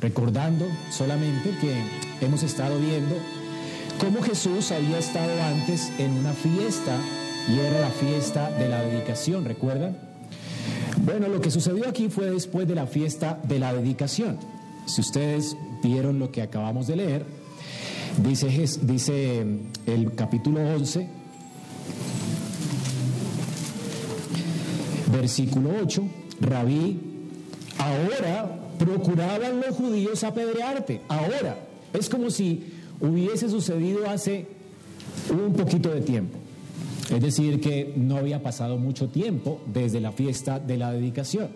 recordando solamente que hemos estado viendo cómo Jesús había estado antes en una fiesta y era la fiesta de la dedicación, ¿recuerdan? Bueno, lo que sucedió aquí fue después de la fiesta de la dedicación. Si ustedes vieron lo que acabamos de leer, dice, dice el capítulo 11, versículo 8, Rabí, ahora procuraban los judíos apedrearte, ahora. Es como si hubiese sucedido hace un poquito de tiempo. Es decir, que no había pasado mucho tiempo desde la fiesta de la dedicación.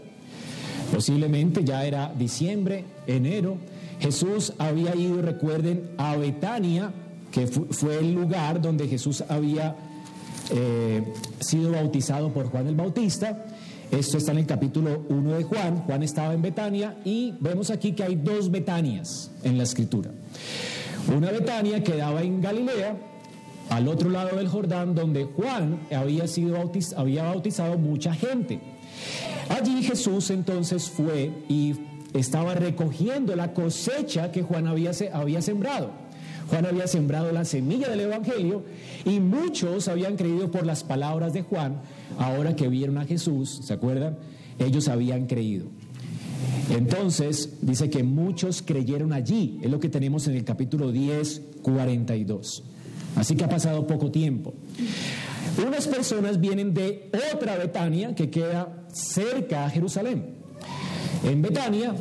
Posiblemente ya era diciembre, enero. Jesús había ido, recuerden, a Betania, que fue el lugar donde Jesús había eh, sido bautizado por Juan el Bautista. Esto está en el capítulo 1 de Juan. Juan estaba en Betania y vemos aquí que hay dos Betanias en la escritura. Una Betania quedaba en Galilea, al otro lado del Jordán, donde Juan había, sido había bautizado mucha gente. Allí Jesús entonces fue y estaba recogiendo la cosecha que Juan había, había sembrado. Juan había sembrado la semilla del Evangelio y muchos habían creído por las palabras de Juan, ahora que vieron a Jesús, ¿se acuerdan? Ellos habían creído. Entonces dice que muchos creyeron allí, es lo que tenemos en el capítulo 10, 42. Así que ha pasado poco tiempo. Unas personas vienen de otra Betania que queda cerca a Jerusalén. En Betania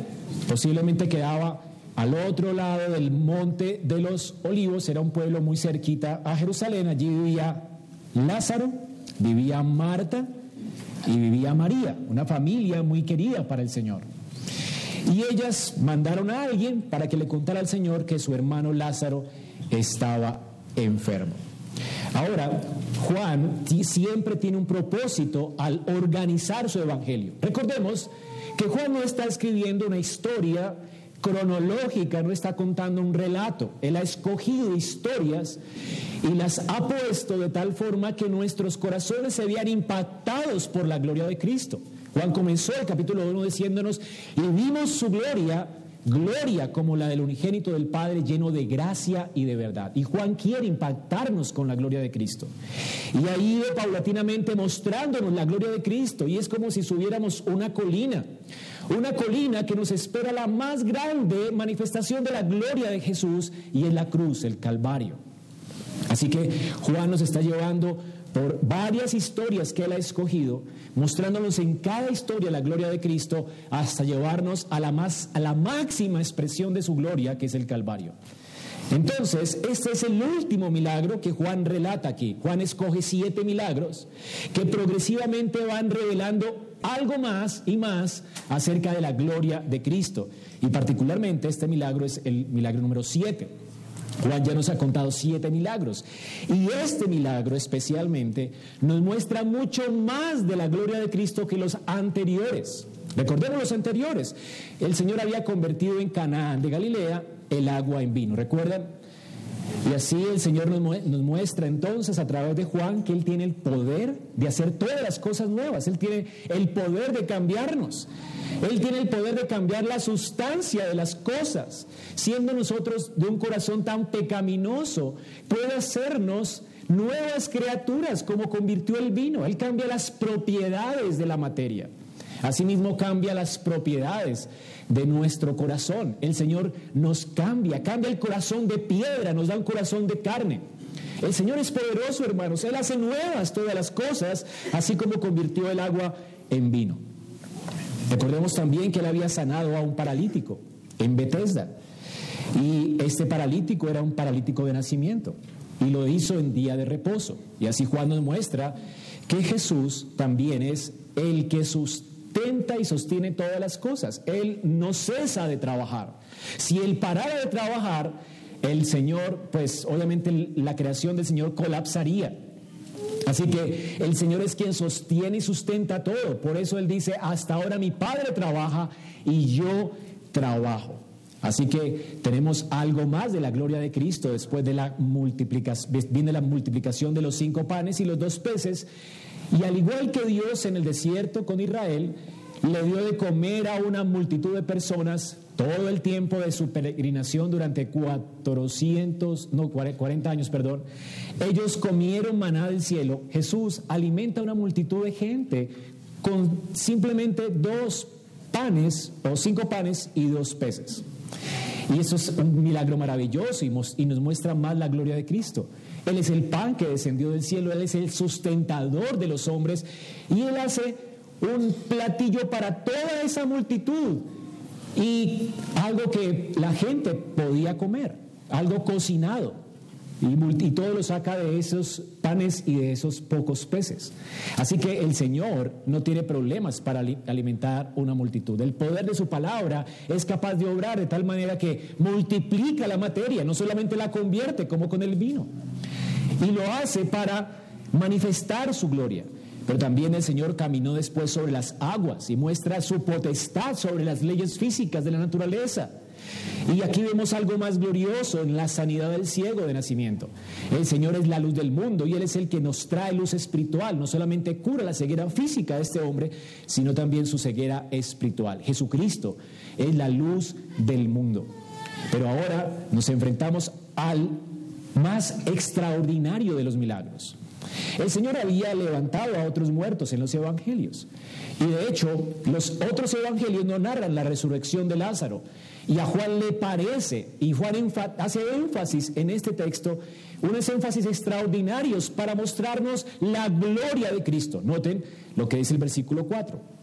posiblemente quedaba al otro lado del monte de los olivos, era un pueblo muy cerquita a Jerusalén, allí vivía Lázaro, vivía Marta y vivía María, una familia muy querida para el Señor. Y ellas mandaron a alguien para que le contara al Señor que su hermano Lázaro estaba enfermo. Ahora, Juan siempre tiene un propósito al organizar su evangelio. Recordemos que Juan no está escribiendo una historia cronológica, no está contando un relato. Él ha escogido historias y las ha puesto de tal forma que nuestros corazones se vean impactados por la gloria de Cristo. Juan comenzó el capítulo 1 diciéndonos, y vimos su gloria, gloria como la del unigénito del Padre lleno de gracia y de verdad. Y Juan quiere impactarnos con la gloria de Cristo. Y ha ido paulatinamente mostrándonos la gloria de Cristo. Y es como si subiéramos una colina. Una colina que nos espera la más grande manifestación de la gloria de Jesús y en la cruz, el Calvario. Así que Juan nos está llevando por varias historias que él ha escogido, mostrándonos en cada historia la gloria de Cristo hasta llevarnos a la, más, a la máxima expresión de su gloria, que es el Calvario. Entonces, este es el último milagro que Juan relata aquí. Juan escoge siete milagros que progresivamente van revelando algo más y más acerca de la gloria de Cristo. Y particularmente este milagro es el milagro número siete. Juan ya nos ha contado siete milagros. Y este milagro especialmente nos muestra mucho más de la gloria de Cristo que los anteriores. Recordemos los anteriores. El Señor había convertido en Canaán de Galilea el agua en vino. ¿Recuerdan? Y así el Señor nos, muestra entonces a través de Juan que Él tiene el poder de hacer todas las cosas nuevas. Él tiene el poder de cambiarnos. Él tiene el poder de cambiar la sustancia de las cosas. Siendo nosotros de un corazón tan pecaminoso, puede hacernos nuevas criaturas como convirtió el vino. Él cambia las propiedades de la materia. Asimismo cambia las propiedades de nuestro corazón. El Señor nos cambia, cambia el corazón de piedra, nos da un corazón de carne. El Señor es poderoso, hermanos. Él hace nuevas todas las cosas, así como convirtió el agua en vino. Recordemos también que Él había sanado a un paralítico en Bethesda. Y este paralítico era un paralítico de nacimiento. Y lo hizo en día de reposo. Y así Juan nos muestra que Jesús también es el que sustenta tenta y sostiene todas las cosas. Él no cesa de trabajar. Si Él parara de trabajar, el Señor, pues obviamente la creación del Señor colapsaría. Así que el Señor es quien sostiene y sustenta todo. Por eso Él dice, hasta ahora mi Padre trabaja y yo trabajo. Así que tenemos algo más de la gloria de Cristo después de la multiplicación, viene la multiplicación de los cinco panes y los dos peces y al igual que Dios en el desierto con Israel, le dio de comer a una multitud de personas todo el tiempo de su peregrinación durante 400, no, 40 años, perdón, ellos comieron maná del cielo. Jesús alimenta a una multitud de gente con simplemente dos panes o cinco panes y dos peces. Y eso es un milagro maravilloso y, nos muestra más la gloria de Cristo. Él es el pan que descendió del cielo, Él es el sustentador de los hombres y Él hace un platillo para toda esa multitud y algo que la gente podía comer, algo cocinado. Y, todo lo saca de esos panes y de esos pocos peces. Así que el Señor no tiene problemas para alimentar una multitud. El poder de su palabra es capaz de obrar de tal manera que multiplica la materia, no solamente la convierte como con el vino. Y lo hace para manifestar su gloria. Pero también el Señor caminó después sobre las aguas y muestra su potestad sobre las leyes físicas de la naturaleza. Y aquí vemos algo más glorioso en la sanidad del ciego de nacimiento. El Señor es la luz del mundo y Él es el que nos trae luz espiritual. No solamente cura la ceguera física de este hombre, sino también su ceguera espiritual. Jesucristo es la luz del mundo. Pero ahora nos enfrentamos al más extraordinario de los milagros. El Señor había levantado a otros muertos en los evangelios. Y de hecho, los otros evangelios no narran la resurrección de Lázaro, y a Juan le parece, y Juan hace énfasis en este texto, unos énfasis extraordinarios para mostrarnos la gloria de Cristo. Noten lo que dice el versículo 4.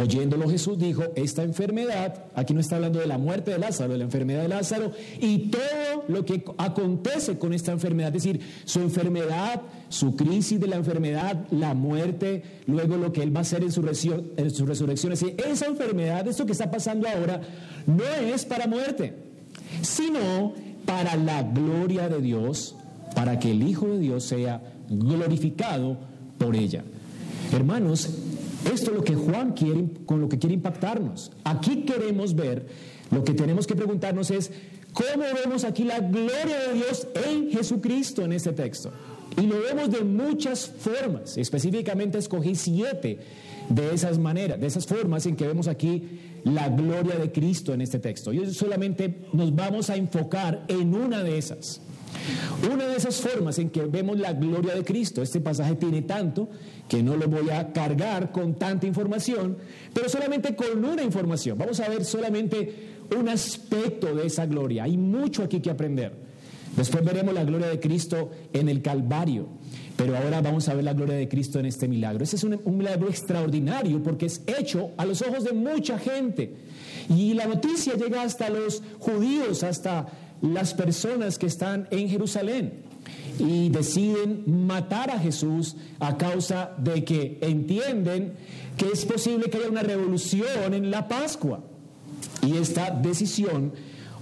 Oyéndolo Jesús dijo, esta enfermedad, aquí no está hablando de la muerte de Lázaro, de la enfermedad de Lázaro, y todo lo que acontece con esta enfermedad, es decir, su enfermedad, su crisis de la enfermedad, la muerte, luego lo que él va a hacer en su, en su resurrección, es decir, esa enfermedad, esto que está pasando ahora, no es para muerte, sino para la gloria de Dios, para que el Hijo de Dios sea glorificado por ella. Hermanos, esto es lo que Juan quiere, con lo que quiere impactarnos. Aquí queremos ver, lo que tenemos que preguntarnos es, ¿cómo vemos aquí la gloria de Dios en Jesucristo en este texto? Y lo vemos de muchas formas. Específicamente escogí siete de esas maneras, de esas formas en que vemos aquí la gloria de Cristo en este texto. Y solamente nos vamos a enfocar en una de esas. Una de esas formas en que vemos la gloria de Cristo, este pasaje tiene tanto que no lo voy a cargar con tanta información, pero solamente con una información. Vamos a ver solamente un aspecto de esa gloria. Hay mucho aquí que aprender. Después veremos la gloria de Cristo en el Calvario, pero ahora vamos a ver la gloria de Cristo en este milagro. Ese es un, un milagro extraordinario porque es hecho a los ojos de mucha gente. Y la noticia llega hasta los judíos, hasta las personas que están en Jerusalén y deciden matar a Jesús a causa de que entienden que es posible que haya una revolución en la Pascua. Y esta decisión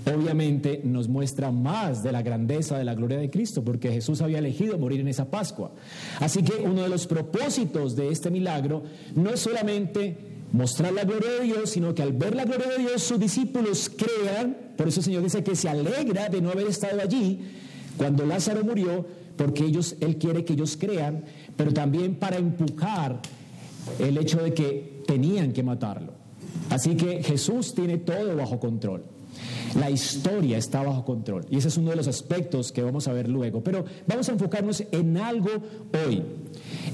obviamente nos muestra más de la grandeza de la gloria de Cristo, porque Jesús había elegido morir en esa Pascua. Así que uno de los propósitos de este milagro no es solamente mostrar la gloria de Dios, sino que al ver la gloria de Dios sus discípulos crean, por eso el Señor dice que se alegra de no haber estado allí cuando Lázaro murió, porque ellos, Él quiere que ellos crean, pero también para empujar el hecho de que tenían que matarlo. Así que Jesús tiene todo bajo control. La historia está bajo control. Y ese es uno de los aspectos que vamos a ver luego. Pero vamos a enfocarnos en algo hoy.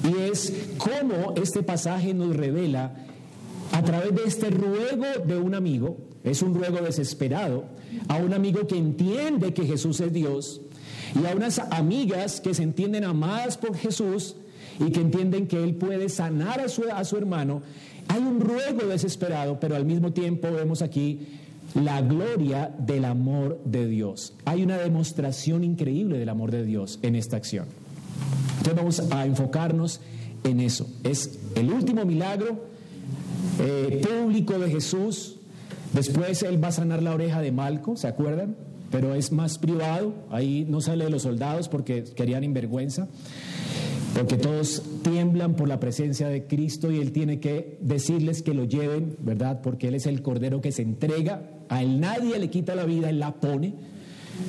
Y es cómo este pasaje nos revela a través de este ruego de un amigo, es un ruego desesperado, a un amigo que entiende que Jesús es Dios y a unas amigas que se entienden amadas por Jesús y que entienden que Él puede sanar a su, a su hermano, hay un ruego desesperado, pero al mismo tiempo vemos aquí la gloria del amor de Dios. Hay una demostración increíble del amor de Dios en esta acción. Entonces vamos a enfocarnos en eso. Es el último milagro eh, público de Jesús. Después él va a sanar la oreja de Malco, ¿se acuerdan? Pero es más privado, ahí no sale de los soldados porque querían invergüenza, porque todos tiemblan por la presencia de Cristo y él tiene que decirles que lo lleven, ¿verdad? Porque él es el cordero que se entrega, a él nadie le quita la vida, él la pone.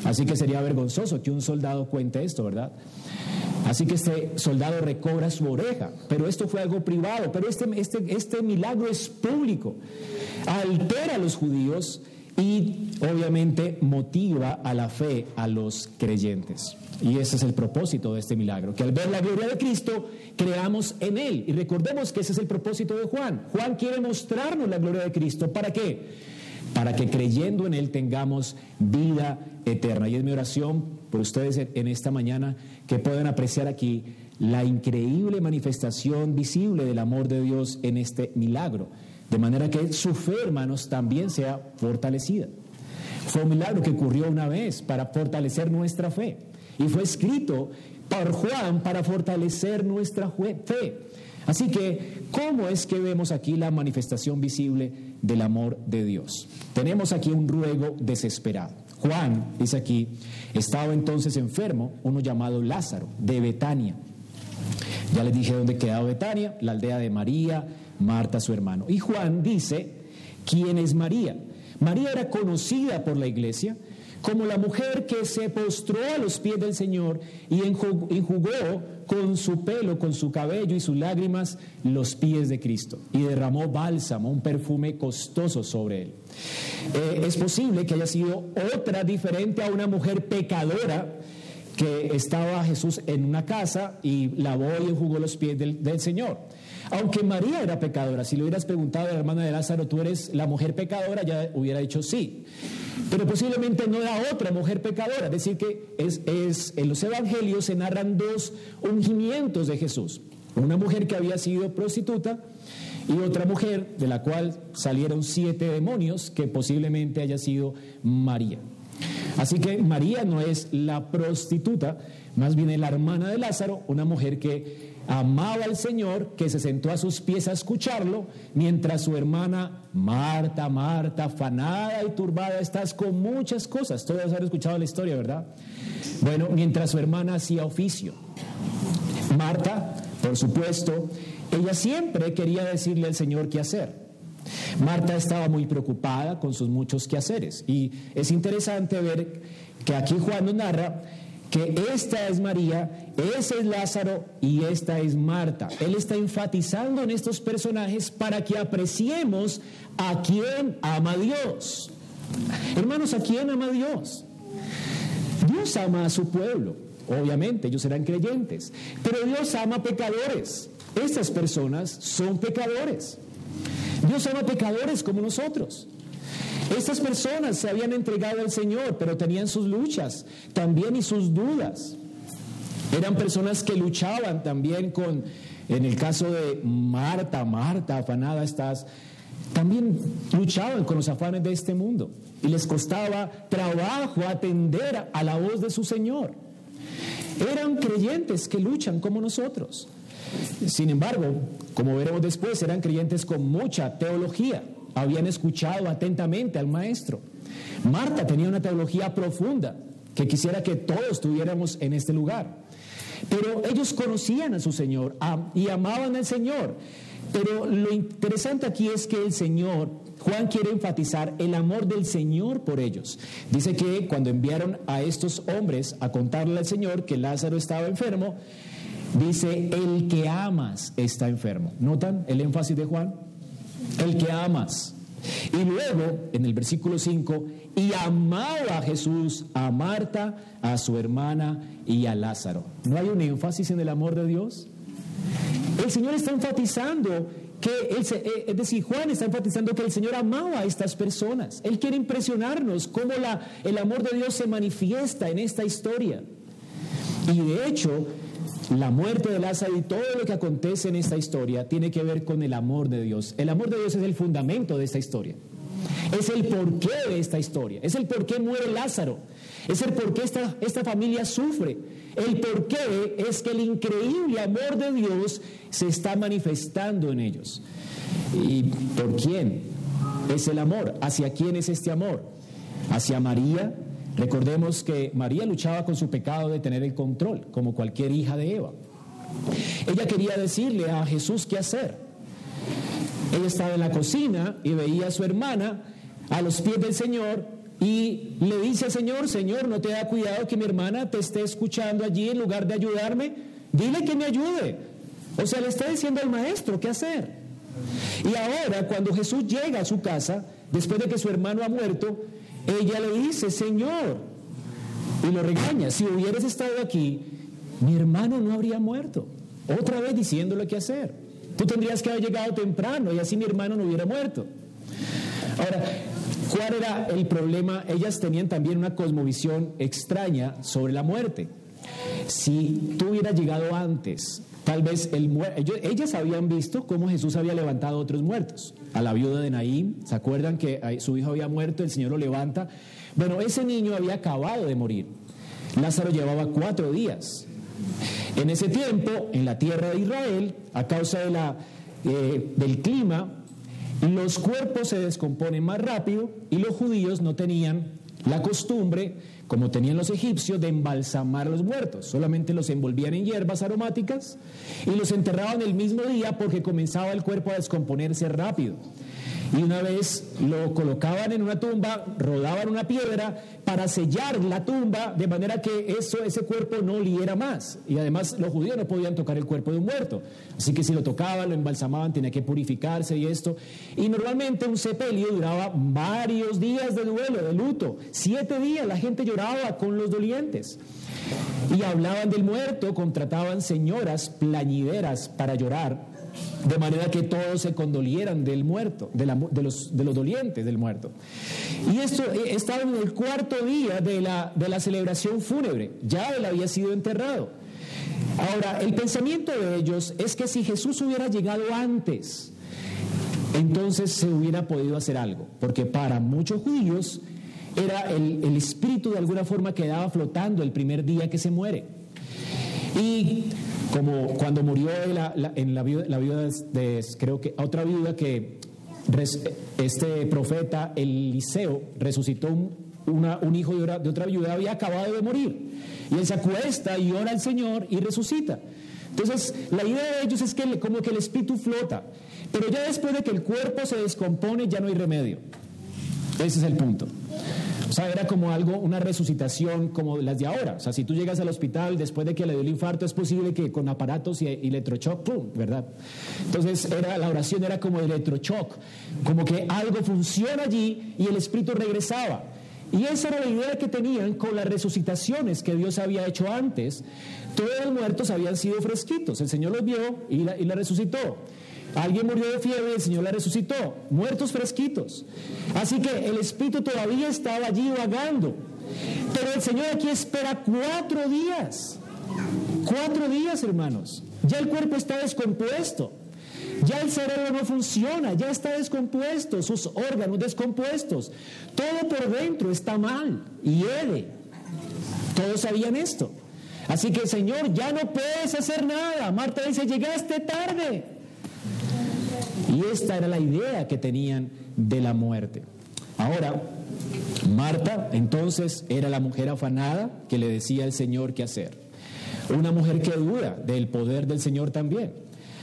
Así que sería vergonzoso que un soldado cuente esto, ¿verdad? Así que este soldado recobra su oreja, pero esto fue algo privado, pero este, este, este milagro es público. Altera a los judíos y obviamente motiva a la fe a los creyentes. Y ese es el propósito de este milagro, que al ver la gloria de Cristo creamos en Él. Y recordemos que ese es el propósito de Juan. Juan quiere mostrarnos la gloria de Cristo. ¿Para qué? Para que creyendo en Él tengamos vida eterna. Y es mi oración por ustedes en esta mañana que puedan apreciar aquí la increíble manifestación visible del amor de Dios en este milagro. De manera que su fe, hermanos, también sea fortalecida. Fue un milagro que ocurrió una vez para fortalecer nuestra fe. Y fue escrito por Juan para fortalecer nuestra fe. Así que, ¿cómo es que vemos aquí la manifestación visible del amor de Dios? Tenemos aquí un ruego desesperado. Juan, dice aquí, estaba entonces enfermo, uno llamado Lázaro, de Betania. Ya les dije dónde quedaba Betania, la aldea de María, Marta su hermano. Y Juan dice, ¿quién es María? María era conocida por la iglesia como la mujer que se postró a los pies del Señor y enjugó con su pelo, con su cabello y sus lágrimas los pies de Cristo y derramó bálsamo, un perfume costoso sobre él. Eh, es posible que haya sido otra diferente a una mujer pecadora que estaba Jesús en una casa y lavó y enjugó los pies del, del Señor. Aunque María era pecadora, si le hubieras preguntado a la hermana de Lázaro, ¿tú eres la mujer pecadora? Ya hubiera dicho sí. Pero posiblemente no era otra mujer pecadora. Es decir, que es, es, en los evangelios se narran dos ungimientos de Jesús. Una mujer que había sido prostituta y otra mujer de la cual salieron siete demonios, que posiblemente haya sido María. Así que María no es la prostituta, más bien es la hermana de Lázaro, una mujer que amaba al Señor, que se sentó a sus pies a escucharlo, mientras su hermana Marta, Marta, afanada y turbada, estás con muchas cosas. Todos han escuchado la historia, ¿verdad? Bueno, mientras su hermana hacía oficio. Marta, por supuesto, ella siempre quería decirle al Señor qué hacer. Marta estaba muy preocupada con sus muchos quehaceres. Y es interesante ver que aquí Juan nos narra que esta es María, ese es Lázaro y esta es Marta. Él está enfatizando en estos personajes para que apreciemos a quién ama Dios. Hermanos, ¿a quién ama Dios? Dios ama a su pueblo, obviamente, ellos serán creyentes, pero Dios ama pecadores. Estas personas son pecadores. Dios ama pecadores como nosotros. Estas personas se habían entregado al Señor, pero tenían sus luchas también y sus dudas. Eran personas que luchaban también con, en el caso de Marta, Marta, afanada estás, también luchaban con los afanes de este mundo y les costaba trabajo atender a la voz de su Señor. Eran creyentes que luchan como nosotros. Sin embargo, como veremos después, eran creyentes con mucha teología habían escuchado atentamente al maestro. Marta tenía una teología profunda que quisiera que todos tuviéramos en este lugar. Pero ellos conocían a su Señor y amaban al Señor. Pero lo interesante aquí es que el Señor, Juan quiere enfatizar el amor del Señor por ellos. Dice que cuando enviaron a estos hombres a contarle al Señor que Lázaro estaba enfermo, dice, el que amas está enfermo. ¿Notan el énfasis de Juan? El que amas. Y luego, en el versículo 5, y amaba a Jesús, a Marta, a su hermana y a Lázaro. ¿No hay un énfasis en el amor de Dios? El Señor está enfatizando que, él eh, es decir, Juan está enfatizando que el Señor amaba a estas personas. Él quiere impresionarnos cómo la, el amor de Dios se manifiesta en esta historia. Y de hecho, la muerte de Lázaro y todo lo que acontece en esta historia tiene que ver con el amor de Dios. El amor de Dios es el fundamento de esta historia. Es el porqué de esta historia. Es el por qué muere Lázaro. Es el por qué esta, esta familia sufre. El porqué es que el increíble amor de Dios se está manifestando en ellos. ¿Y por quién es el amor? ¿Hacia quién es este amor? ¿Hacia María? Recordemos que María luchaba con su pecado de tener el control, como cualquier hija de Eva. Ella quería decirle a Jesús qué hacer. Ella estaba en la cocina y veía a su hermana a los pies del Señor y le dice al Señor, Señor, no te da cuidado que mi hermana te esté escuchando allí en lugar de ayudarme. Dile que me ayude. O sea, le está diciendo al maestro qué hacer. Y ahora, cuando Jesús llega a su casa, después de que su hermano ha muerto, ella le dice, Señor, y lo regaña, si hubieras estado aquí, mi hermano no habría muerto. Otra vez diciéndole qué hacer. Tú tendrías que haber llegado temprano y así mi hermano no hubiera muerto. Ahora, ¿cuál era el problema? Ellas tenían también una cosmovisión extraña sobre la muerte. Si tú hubieras llegado antes, tal vez el ellas habían visto cómo Jesús había levantado a otros muertos. A la viuda de Naín, ¿se acuerdan que su hijo había muerto? El Señor lo levanta. Bueno, ese niño había acabado de morir. Lázaro llevaba cuatro días. En ese tiempo, en la tierra de Israel, a causa de la, eh, del clima, los cuerpos se descomponen más rápido y los judíos no tenían la costumbre, como tenían los egipcios, de embalsamar a los muertos. Solamente los envolvían en hierbas aromáticas y los enterraban el mismo día porque comenzaba el cuerpo a descomponerse rápido. Y una vez lo colocaban en una tumba, rodaban una piedra para sellar la tumba de manera que eso, ese cuerpo no oliera más. Y además los judíos no podían tocar el cuerpo de un muerto. Así que si lo tocaban, lo embalsamaban, tenía que purificarse y esto. Y normalmente un sepelio duraba varios días de duelo, de luto. Siete días la gente lloraba con los dolientes. Y hablaban del muerto, contrataban señoras plañideras para llorar de manera que todos se condolieran del muerto, de, los, dolientes del muerto. Y esto eh, estaba en el cuarto día de la, celebración fúnebre, ya él había sido enterrado. Ahora, el pensamiento de ellos es que si Jesús hubiera llegado antes, entonces se hubiera podido hacer algo, porque para muchos judíos era el, el espíritu de alguna forma quedaba flotando el primer día que se muere. Y como cuando murió la, en la viuda, de, creo que otra viuda que este profeta Eliseo resucitó un, un hijo de, de otra viuda, había acabado de morir. Y él se acuesta y ora al Señor y resucita. Entonces, la idea de ellos es que como que el espíritu flota, pero ya después de que el cuerpo se descompone, ya no hay remedio. Ese es el punto. O sea, era como algo, una resucitación como las de ahora. O sea, si tú llegas al hospital después de que le dio el infarto, es posible que con aparatos y electrochoc, ¡pum! ¿Verdad? Entonces, era, la oración era como electrochoc, como que algo funciona allí y el espíritu regresaba. Y esa era la idea que tenían con las resucitaciones que Dios había hecho antes. Todos los muertos habían sido fresquitos. El Señor los vio y la, y la resucitó. Alguien murió de fiebre y el Señor la resucitó. Muertos fresquitos. Así que el Espíritu todavía estaba allí vagando. Pero el Señor aquí espera cuatro días. Cuatro días, hermanos. Ya el cuerpo está descompuesto. Ya el cerebro no funciona, ya está descompuesto, sus órganos descompuestos. Todo por dentro está mal y hiede. Todos sabían esto. Así que, Señor, ya no puedes hacer nada. Marta dice, llegaste tarde. Y esta era la idea que tenían de la muerte. Ahora, Marta entonces era la mujer afanada que le decía al Señor qué hacer. Una mujer que duda del poder del Señor también,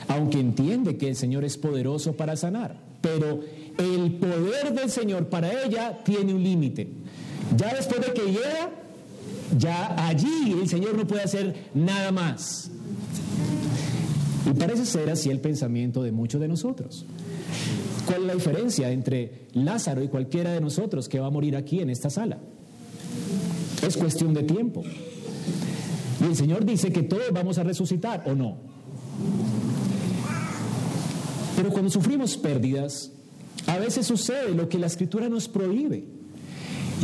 aunque entiende que el Señor es poderoso para sanar. Pero el poder del Señor para ella tiene un límite. Ya después de que llega, ya allí el Señor no puede hacer nada más. Y parece ser así el pensamiento de muchos de nosotros. ¿Cuál es la diferencia entre Lázaro y cualquiera de nosotros que va a morir aquí en esta sala? Es cuestión de tiempo. Y el Señor dice que todos vamos a resucitar o no. Pero cuando sufrimos pérdidas, a veces sucede lo que la escritura nos prohíbe.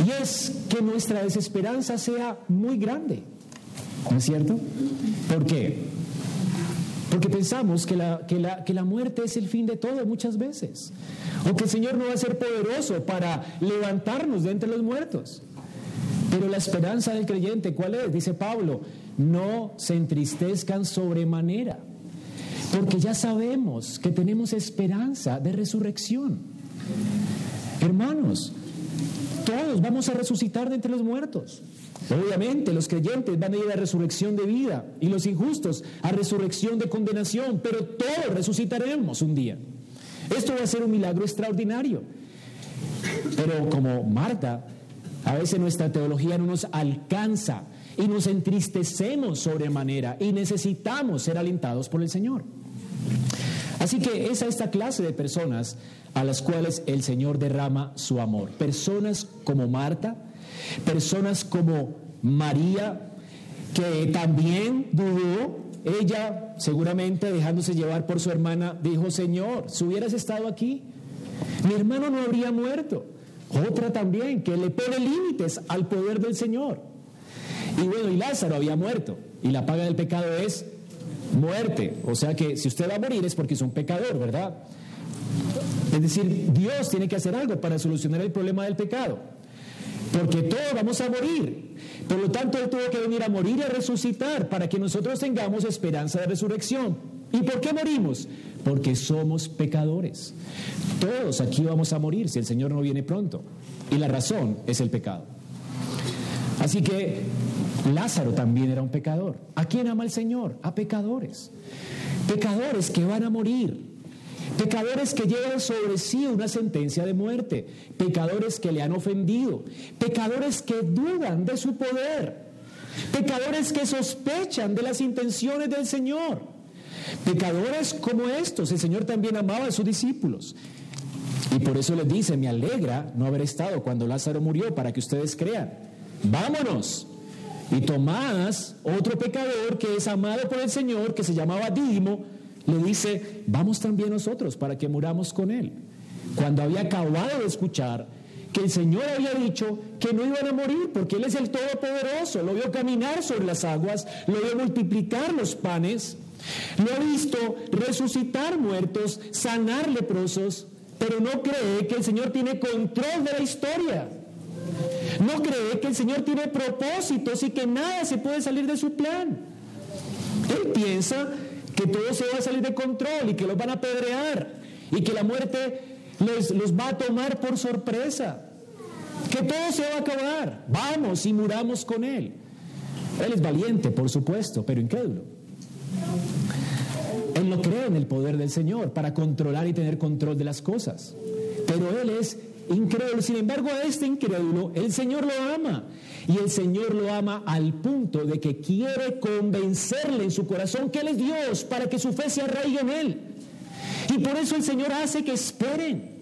Y es que nuestra desesperanza sea muy grande. ¿No es cierto? ¿Por qué? Porque pensamos que la, que, la, que la muerte es el fin de todo muchas veces. O que el Señor no va a ser poderoso para levantarnos de entre los muertos. Pero la esperanza del creyente, ¿cuál es? Dice Pablo, no se entristezcan sobremanera, porque ya sabemos que tenemos esperanza de resurrección. Hermanos, todos vamos a resucitar de entre los muertos. Obviamente los creyentes van a ir a resurrección de vida y los injustos a resurrección de condenación, pero todos resucitaremos un día. Esto va a ser un milagro extraordinario. Pero como Marta, a veces nuestra teología no nos alcanza y nos entristecemos sobremanera y necesitamos ser alentados por el Señor. Así que es a esta clase de personas a las cuales el Señor derrama su amor. Personas como Marta, personas como María, que también dudó, ella seguramente dejándose llevar por su hermana, dijo, Señor, si hubieras estado aquí, mi hermano no habría muerto. Otra también, que le pone límites al poder del Señor. Y bueno, y Lázaro había muerto. Y la paga del pecado es muerte. O sea que si usted va a morir es porque es un pecador, ¿verdad? Es decir, Dios tiene que hacer algo para solucionar el problema del pecado. Porque todos vamos a morir. Por lo tanto, Él tuvo que venir a morir y a resucitar para que nosotros tengamos esperanza de resurrección. ¿Y por qué morimos? Porque somos pecadores. Todos aquí vamos a morir si el Señor no viene pronto. Y la razón es el pecado. Así que Lázaro también era un pecador. ¿A quién ama el Señor? A pecadores. Pecadores que van a morir. Pecadores que llevan sobre sí una sentencia de muerte. Pecadores que le han ofendido. Pecadores que dudan de su poder. Pecadores que sospechan de las intenciones del Señor. Pecadores como estos. El Señor también amaba a sus discípulos. Y por eso les dice, me alegra no haber estado cuando Lázaro murió para que ustedes crean. Vámonos. Y Tomás, otro pecador que es amado por el Señor, que se llamaba Dimo, le dice, vamos también nosotros para que muramos con él. Cuando había acabado de escuchar que el Señor había dicho que no iban a morir porque Él es el Todopoderoso, lo vio caminar sobre las aguas, lo vio multiplicar los panes, lo ha visto resucitar muertos, sanar leprosos, pero no cree que el Señor tiene control de la historia. No cree que el Señor tiene propósitos y que nada se puede salir de su plan. Él piensa que todo se va a salir de control y que los van a pedrear y que la muerte les, los va a tomar por sorpresa. Que todo se va a acabar. Vamos y muramos con Él. Él es valiente, por supuesto, pero incrédulo. Él no cree en el poder del Señor para controlar y tener control de las cosas. Pero Él es incrédulo. Sin embargo, a este incrédulo el Señor lo ama. Y el Señor lo ama al punto de que quiere convencerle en su corazón que Él es Dios para que su fe se arraigue en Él. Y por eso el Señor hace que esperen.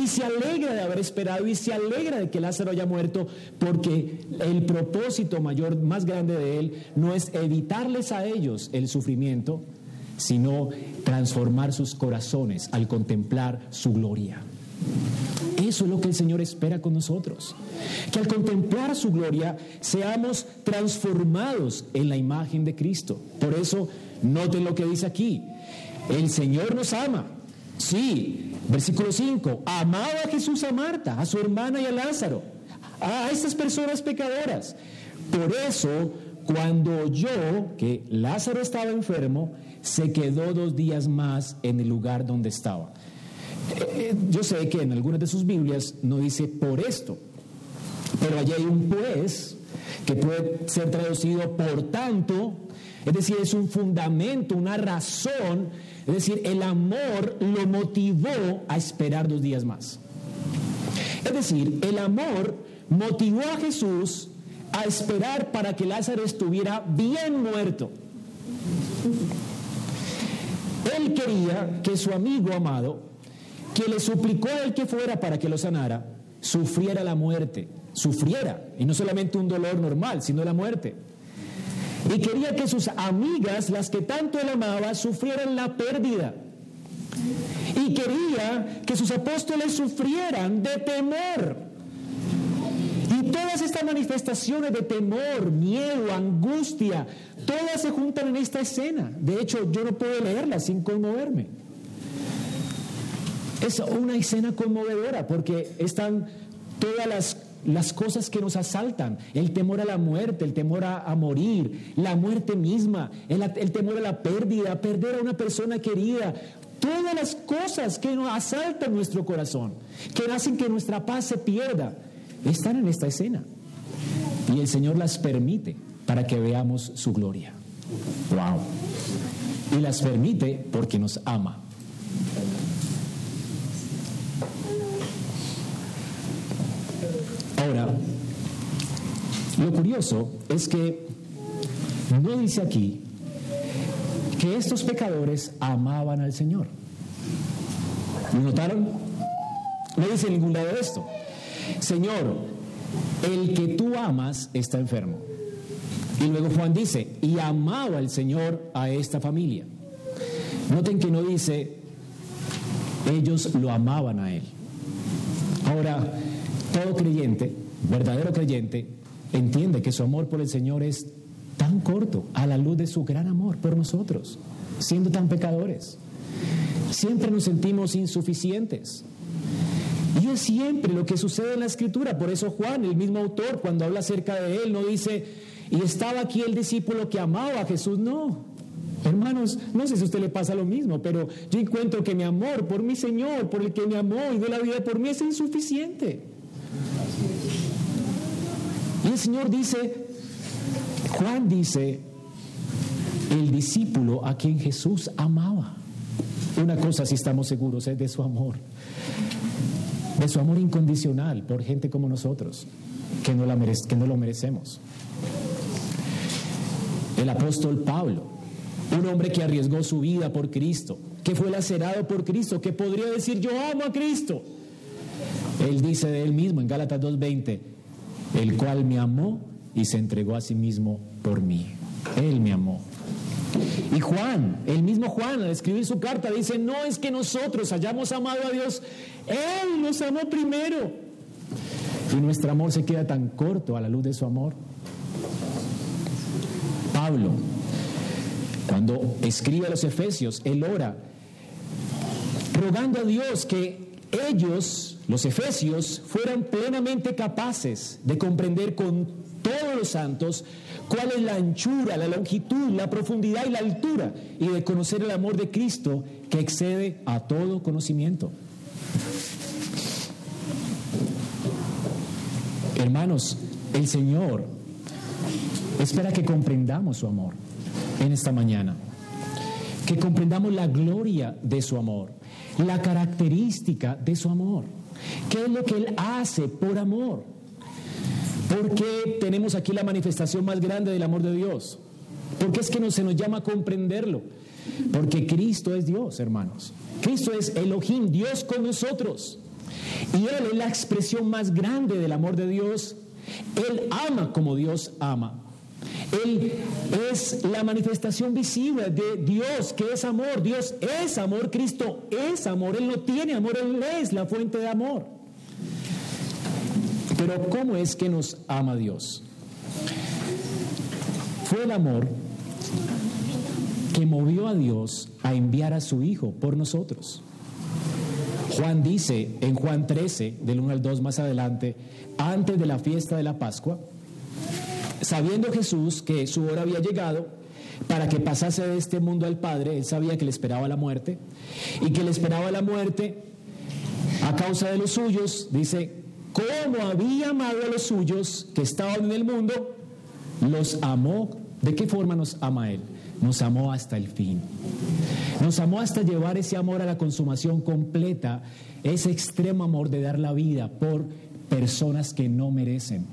Y se alegra de haber esperado y se alegra de que Lázaro haya muerto porque el propósito mayor, más grande de Él, no es evitarles a ellos el sufrimiento, sino transformar sus corazones al contemplar su gloria. Eso es lo que el Señor espera con nosotros. Que al contemplar su gloria seamos transformados en la imagen de Cristo. Por eso, noten lo que dice aquí. El Señor nos ama. Sí, versículo 5. Amaba Jesús a Marta, a su hermana y a Lázaro, a estas personas pecadoras. Por eso, cuando oyó que Lázaro estaba enfermo, se quedó dos días más en el lugar donde estaba. Eh, yo sé que en algunas de sus Biblias no dice por esto, pero allí hay un pues que puede ser traducido por tanto, es decir, es un fundamento, una razón, es decir, el amor lo motivó a esperar dos días más. Es decir, el amor motivó a Jesús a esperar para que Lázaro estuviera bien muerto. Él quería que su amigo amado que le suplicó a él que fuera para que lo sanara, sufriera la muerte, sufriera, y no solamente un dolor normal, sino la muerte. Y quería que sus amigas, las que tanto él amaba, sufrieran la pérdida. Y quería que sus apóstoles sufrieran de temor. Y todas estas manifestaciones de temor, miedo, angustia, todas se juntan en esta escena. De hecho, yo no puedo leerlas sin conmoverme. Es una escena conmovedora porque están todas las, las cosas que nos asaltan, el temor a la muerte, el temor a, morir, la muerte misma, el, el temor a la pérdida, perder a una persona querida, todas las cosas que nos asaltan nuestro corazón, que hacen que nuestra paz se pierda, están en esta escena. Y el Señor las permite para que veamos su gloria. Wow. Y las permite porque nos ama. Lo curioso es que no dice aquí que estos pecadores amaban al Señor. ¿Lo notaron? No dice ningún lado de esto. Señor, el que tú amas está enfermo. Y luego Juan dice, y amaba el Señor a esta familia. Noten que no dice, ellos lo amaban a Él. Ahora, todo creyente, verdadero creyente, entiende que su amor por el Señor es tan corto a la luz de su gran amor por nosotros, siendo tan pecadores. Siempre nos sentimos insuficientes. Y es siempre lo que sucede en la escritura. Por eso Juan, el mismo autor, cuando habla acerca de él, no dice, y estaba aquí el discípulo que amaba a Jesús. No, hermanos, no sé si a usted le pasa lo mismo, pero yo encuentro que mi amor por mi Señor, por el que me amó y dio la vida por mí, es insuficiente. El Señor dice, Juan dice, el discípulo a quien Jesús amaba. Una cosa si estamos seguros es de su amor de su amor incondicional por gente como nosotros, que no, la que no lo merecemos. El apóstol Pablo, un hombre que arriesgó su vida por Cristo, que fue lacerado por Cristo, que podría decir yo amo a Cristo. Él dice de él mismo en Gálatas 2.20, el cual me amó y se entregó a sí mismo por mí. Él me amó. Y Juan, el mismo Juan, al escribir su carta, dice, no es que nosotros hayamos amado a Dios, Él nos amó primero. Y nuestro amor se queda tan corto a la luz de su amor. Pablo, cuando escribe a los Efesios, él ora, rogando a Dios que ellos, los Efesios, fueran plenamente capaces de comprender con todos los santos cuál es la anchura, la longitud, la profundidad y la altura, y de conocer el amor de Cristo que excede a todo conocimiento. Hermanos, el Señor espera que comprendamos su amor en esta mañana, que comprendamos la gloria de su amor, la característica de su amor, qué es lo que Él hace por amor. Porque tenemos aquí la manifestación más grande del amor de Dios? Porque es que no se nos llama a comprenderlo. Porque Cristo es Dios, hermanos. Cristo es Elohim, Dios con nosotros. Y Él es la expresión más grande del amor de Dios. Él ama como Dios ama. Él es la manifestación visible de Dios, que es amor. Dios es amor, Cristo es amor. Él no tiene amor, Él es la fuente de amor. Pero ¿cómo es que nos ama Dios? Fue el amor que movió a Dios a enviar a su Hijo por nosotros. Juan dice en Juan 13, del 1 al 2 más adelante, antes de la fiesta de la Pascua, sabiendo Jesús que su hora había llegado para que pasase de este mundo al Padre, él sabía que le esperaba la muerte y que le esperaba la muerte a causa de los suyos, dice, como había amado a los suyos que estaban en el mundo, los amó. ¿De qué forma nos ama Él? Nos amó hasta el fin. Nos amó hasta llevar ese amor a la consumación completa, ese extremo amor de dar la vida por personas que no merecen.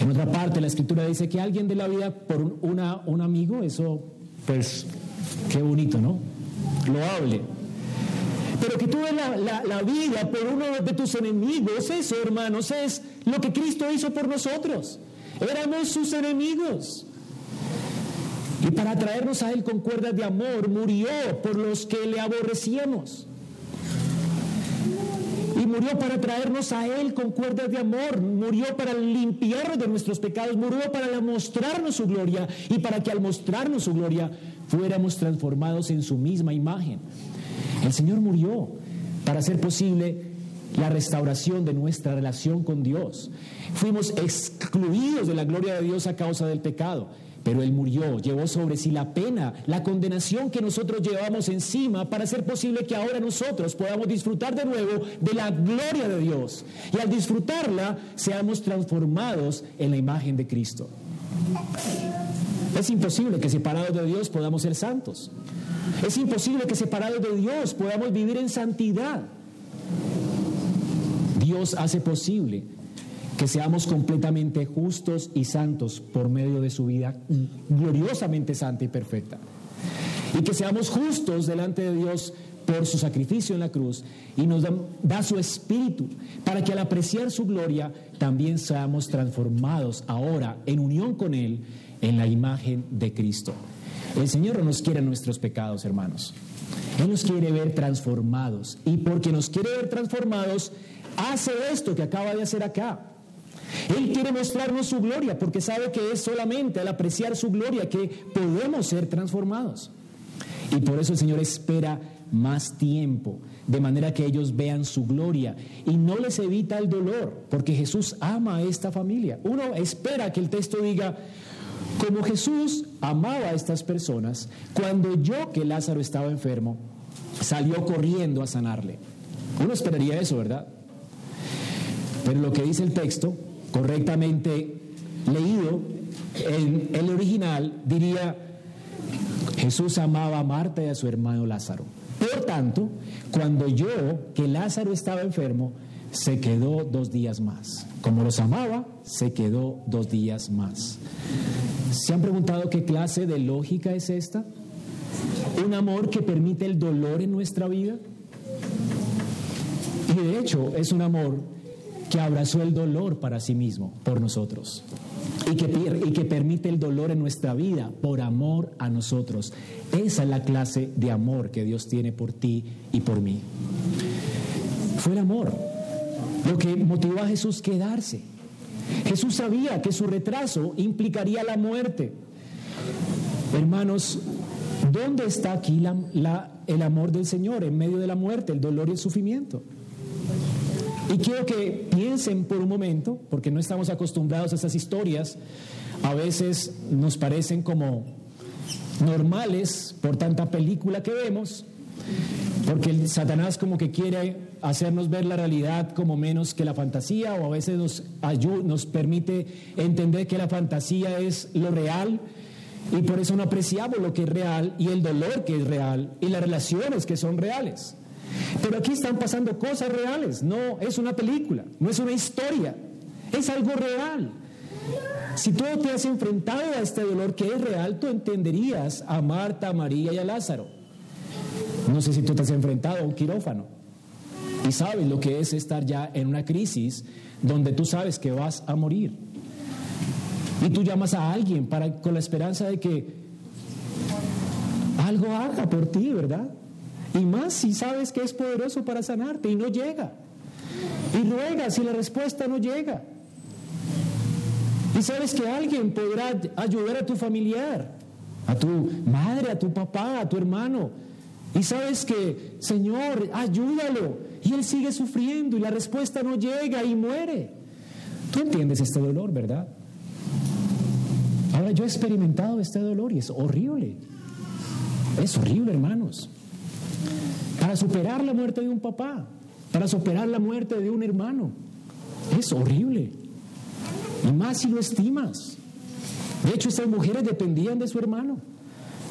En otra parte, la escritura dice que alguien de la vida por una, un amigo, eso, pues, qué bonito, ¿no? Lo hable pero que tú des la, vida por uno de tus enemigos, eso hermanos es lo que Cristo hizo por nosotros. Éramos sus enemigos. Y para traernos a Él con cuerdas de amor, murió por los que le aborrecíamos. Murió para traernos a Él con cuerdas de amor, murió para limpiarnos de nuestros pecados, murió para mostrarnos su gloria y para que al mostrarnos su gloria fuéramos transformados en su misma imagen. El Señor murió para hacer posible la restauración de nuestra relación con Dios. Fuimos excluidos de la gloria de Dios a causa del pecado, pero Él murió, llevó sobre sí la pena, la condenación que nosotros llevamos encima para hacer posible que ahora nosotros podamos disfrutar de nuevo de la gloria de Dios. Y al disfrutarla, seamos transformados en la imagen de Cristo. Es imposible que separados de Dios podamos ser santos. Es imposible que separados de Dios podamos vivir en santidad. Dios hace posible que seamos completamente justos y santos por medio de su vida gloriosamente santa y perfecta. Y que seamos justos delante de Dios por su sacrificio en la cruz y nos da, su espíritu para que al apreciar su gloria también seamos transformados ahora en unión con Él en la imagen de Cristo. El Señor no nos quiere nuestros pecados, hermanos. Él nos quiere ver transformados. Y porque nos quiere ver transformados, hace esto que acaba de hacer acá. Él quiere mostrarnos su gloria porque sabe que es solamente al apreciar su gloria que podemos ser transformados. Y por eso el Señor espera más tiempo, de manera que ellos vean su gloria y no les evita el dolor, porque Jesús ama a esta familia. Uno espera que el texto diga, como Jesús amaba a estas personas, cuando yo que Lázaro estaba enfermo, salió corriendo a sanarle. Uno esperaría eso, ¿verdad? Pero lo que dice el texto, correctamente leído, en el original diría, Jesús amaba a Marta y a su hermano Lázaro. Por tanto, cuando yo, que Lázaro estaba enfermo, se quedó dos días más. Como los amaba, se quedó dos días más. ¿Se han preguntado qué clase de lógica es esta? ¿Un amor que permite el dolor en nuestra vida? Y de hecho es un amor que abrazó el dolor para sí mismo, por nosotros. Y que, y que permite el dolor en nuestra vida por amor a nosotros. Esa es la clase de amor que Dios tiene por ti y por mí. Fue el amor lo que motivó a Jesús quedarse. Jesús sabía que su retraso implicaría la muerte. Hermanos, ¿dónde está aquí el amor del Señor en medio de la muerte, el dolor y el sufrimiento? Y quiero que piensen por un momento, porque no estamos acostumbrados a esas historias, a veces nos parecen como normales por tanta película que vemos, porque Satanás como que quiere hacernos ver la realidad como menos que la fantasía o a veces nos, nos permite entender que la fantasía es lo real y por eso no apreciamos lo que es real y el dolor que es real y las relaciones que son reales. Pero aquí están pasando cosas reales, no es una película, no es una historia, es algo real. Si tú te has enfrentado a este dolor que es real, tú entenderías a Marta, a María y a Lázaro. No sé si tú te has enfrentado a un quirófano y sabes lo que es estar ya en una crisis donde tú sabes que vas a morir. Y tú llamas a alguien para, con la esperanza de que algo haga por ti, ¿verdad? Y más si sabes que es poderoso para sanarte y no llega. Y ruegas y la respuesta no llega. Y sabes que alguien podrá ayudar a tu familiar, a tu madre, a tu papá, a tu hermano. Y sabes que, Señor, ayúdalo. Y él sigue sufriendo y la respuesta no llega y muere. Tú entiendes este dolor, ¿verdad? Ahora yo he experimentado este dolor y es horrible. Es horrible, hermanos. Para superar la muerte de un papá, para superar la muerte de un hermano, es horrible. Y más si lo estimas. De hecho, estas mujeres dependían de su hermano.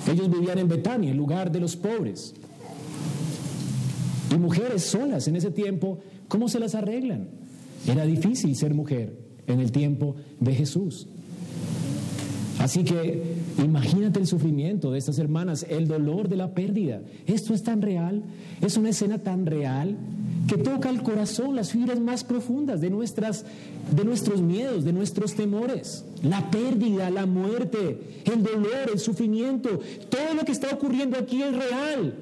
Ellos vivían en Betania, el lugar de los pobres. Y mujeres solas en ese tiempo, ¿cómo se las arreglan? Era difícil ser mujer en el tiempo de Jesús. Así que imagínate el sufrimiento de estas hermanas, el dolor de la pérdida. Esto es tan real, es una escena tan real que toca el corazón, las fibras más profundas de, nuestras, de nuestros miedos, de nuestros temores. La pérdida, la muerte, el dolor, el sufrimiento, todo lo que está ocurriendo aquí es real.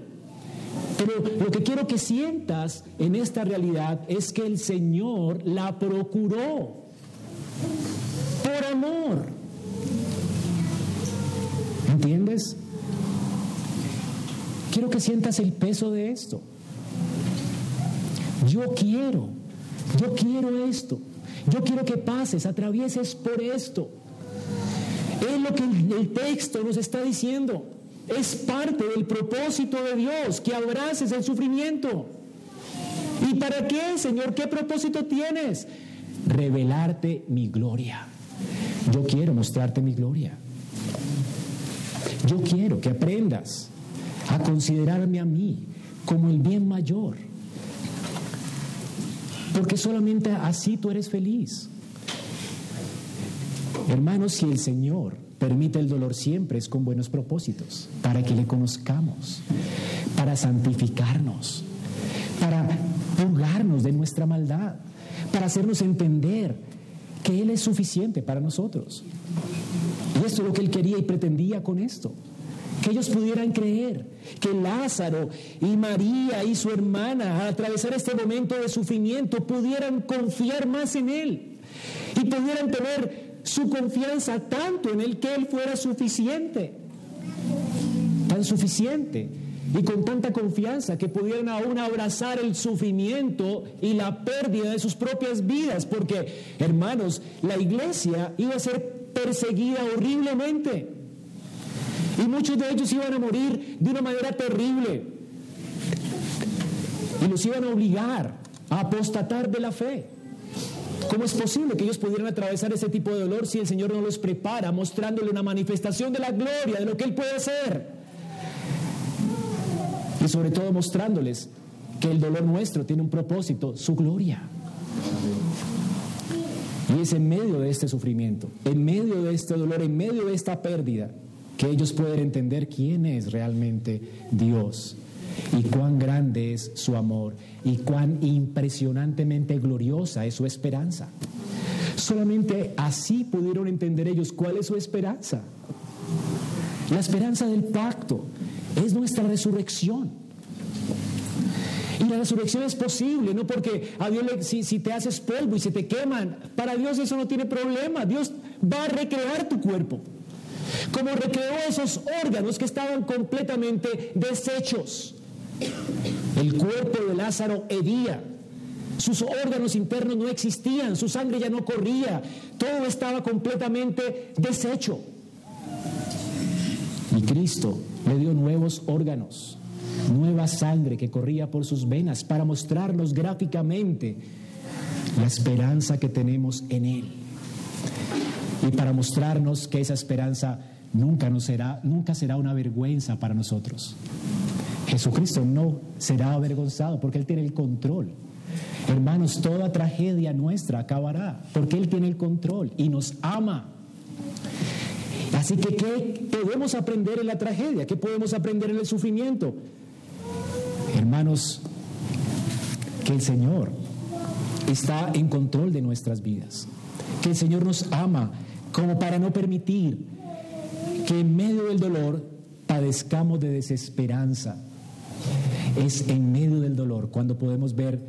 Pero lo que quiero que sientas en esta realidad es que el Señor la procuró por amor. ¿Entiendes? Quiero que sientas el peso de esto. Yo quiero, yo quiero esto. Yo quiero que pases, atravieses por esto. Es lo que el texto nos está diciendo. Es parte del propósito de Dios que abraces el sufrimiento. ¿Y para qué, Señor? ¿Qué propósito tienes? Revelarte mi gloria. Yo quiero mostrarte mi gloria. Yo quiero que aprendas a considerarme a mí como el bien mayor. Porque solamente así tú eres feliz. Hermanos, si el Señor permite el dolor siempre es con buenos propósitos, para que le conozcamos, para santificarnos, para purgarnos de nuestra maldad, para hacernos entender que Él es suficiente para nosotros. Y esto es lo que Él quería y pretendía con esto. Que ellos pudieran creer que Lázaro y María y su hermana, al atravesar este momento de sufrimiento, pudieran confiar más en Él y pudieran tener su confianza tanto en Él que Él fuera suficiente, tan suficiente y con tanta confianza que pudieran aún abrazar el sufrimiento y la pérdida de sus propias vidas, porque hermanos, la iglesia iba a ser perseguida horriblemente y muchos de ellos iban a morir de una manera terrible y los iban a obligar a apostatar de la fe. ¿Cómo es posible que ellos pudieran atravesar ese tipo de dolor si el Señor no los prepara, mostrándole una manifestación de la gloria, de lo que Él puede hacer? Y sobre todo mostrándoles que el dolor nuestro tiene un propósito, su gloria. Y es en medio de este sufrimiento, en medio de este dolor, en medio de esta pérdida, que ellos pueden entender quién es realmente Dios y cuán grande es su amor y cuán impresionantemente gloriosa es su esperanza. Solamente así pudieron entender ellos cuál es su esperanza. La esperanza del pacto es nuestra resurrección. Y la resurrección es posible, no porque a Dios si, si, te haces polvo y se te queman, para Dios eso no tiene problema. Dios va a recrear tu cuerpo. Como recreó esos órganos que estaban completamente deshechos. El cuerpo de Lázaro hedía. Sus órganos internos no existían, su sangre ya no corría, todo estaba completamente deshecho. Y Cristo le dio nuevos órganos, nueva sangre que corría por sus venas para mostrarnos gráficamente la esperanza que tenemos en Él. Y para mostrarnos que esa esperanza nunca, nos será, nunca será una vergüenza para nosotros. Jesucristo no será avergonzado porque Él tiene el control. Hermanos, toda tragedia nuestra acabará porque Él tiene el control y nos ama. Así que, ¿qué podemos aprender en la tragedia? ¿Qué podemos aprender en el sufrimiento? Hermanos, que el Señor está en control de nuestras vidas, que el Señor nos ama como para no permitir que en medio del dolor padezcamos de desesperanza. Es en medio del dolor cuando podemos ver,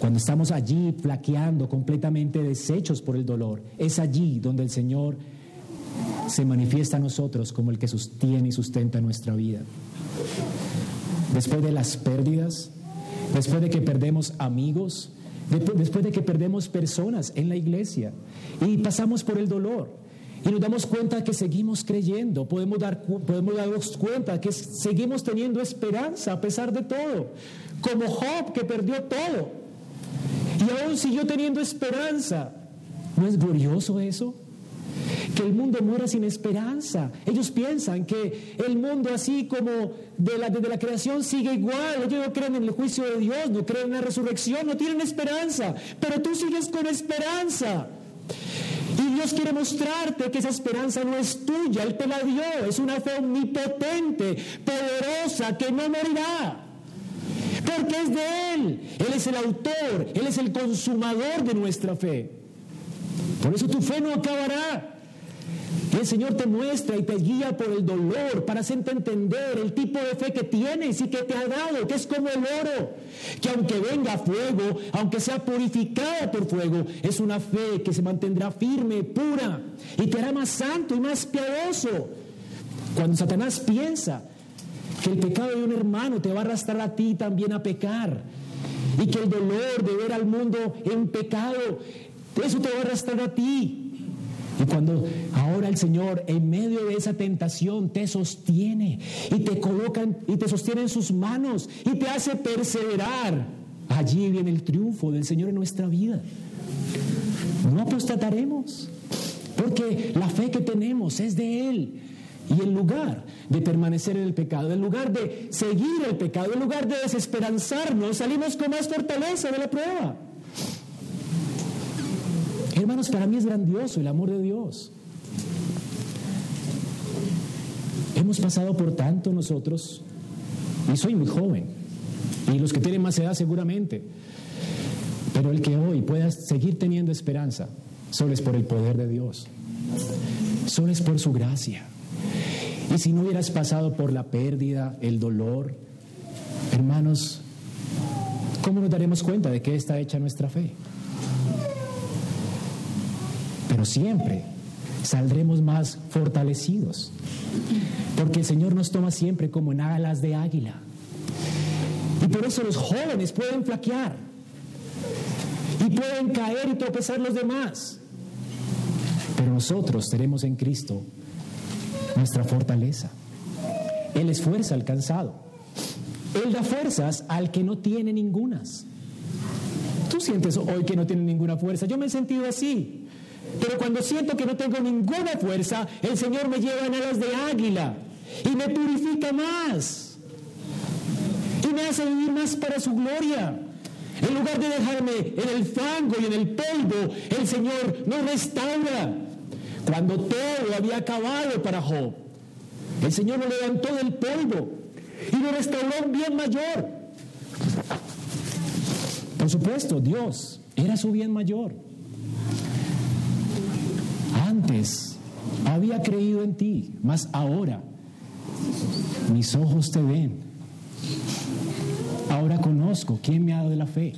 cuando estamos allí flaqueando, completamente deshechos por el dolor, es allí donde el Señor se manifiesta a nosotros como el que sostiene y sustenta nuestra vida. Después de las pérdidas, después de que perdemos amigos, después de que perdemos personas en la iglesia y pasamos por el dolor, y nos damos cuenta que seguimos creyendo, podemos, dar, podemos darnos cuenta que seguimos teniendo esperanza a pesar de todo, como Job que perdió todo y aún siguió teniendo esperanza. ¿No es glorioso eso? Que el mundo muera sin esperanza. Ellos piensan que el mundo así como de la, desde la creación sigue igual. Ellos no creen en el juicio de Dios, no creen en la resurrección, no tienen esperanza. Pero tú sigues con esperanza. Y Dios quiere mostrarte que esa esperanza no es tuya, Él te la dio, es una fe omnipotente, poderosa, que no morirá. Porque es de Él, Él es el autor, Él es el consumador de nuestra fe. Por eso tu fe no acabará. Y el Señor te muestra y te guía por el dolor para hacerte entender el tipo de fe que tienes y que te ha dado, que es como el oro, que aunque venga fuego, aunque sea purificada por fuego, es una fe que se mantendrá firme, pura y te hará más santo y más piadoso. Cuando Satanás piensa que el pecado de un hermano te va a arrastrar a ti también a pecar y que el dolor de ver al mundo en pecado, eso te va a arrastrar a ti y cuando ahora el Señor en medio de esa tentación te sostiene y te coloca y te sostiene en sus manos y te hace perseverar, allí viene el triunfo del Señor en nuestra vida. No apostataremos, porque la fe que tenemos es de Él. Y en lugar de permanecer en el pecado, en lugar de seguir el pecado, en lugar de desesperanzarnos, salimos con más fortaleza de la prueba. Hermanos, para mí es grandioso el amor de Dios. Hemos pasado por tanto nosotros Y soy muy joven. Y los que tienen más edad seguramente. Pero el que hoy pueda seguir teniendo esperanza, solo es por el poder de Dios. Solo es por su gracia. Y si no hubieras pasado por la pérdida, el dolor, hermanos, ¿cómo nos daremos cuenta de que está hecha nuestra fe? Siempre saldremos más fortalecidos, porque el Señor nos toma siempre como en alas de águila. Y por eso los jóvenes pueden flaquear y pueden caer y tropezar los demás. Pero nosotros tenemos en Cristo nuestra fortaleza. Él es fuerza alcanzado. Él da fuerzas al que no tiene ningunas. Tú sientes hoy que no tiene ninguna fuerza. Yo me he sentido así. Pero cuando siento que no tengo ninguna fuerza, el Señor me lleva en alas de águila y me purifica más. Y me hace vivir más para su gloria. En lugar de dejarme en el fango y en el polvo, el Señor nos restaura. Cuando todo había acabado para Job, el Señor lo levantó del polvo y lo restauró un bien mayor. Por supuesto, Dios era su bien mayor. Antes había creído en ti, mas ahora mis ojos te ven. Ahora conozco quién me ha dado la fe.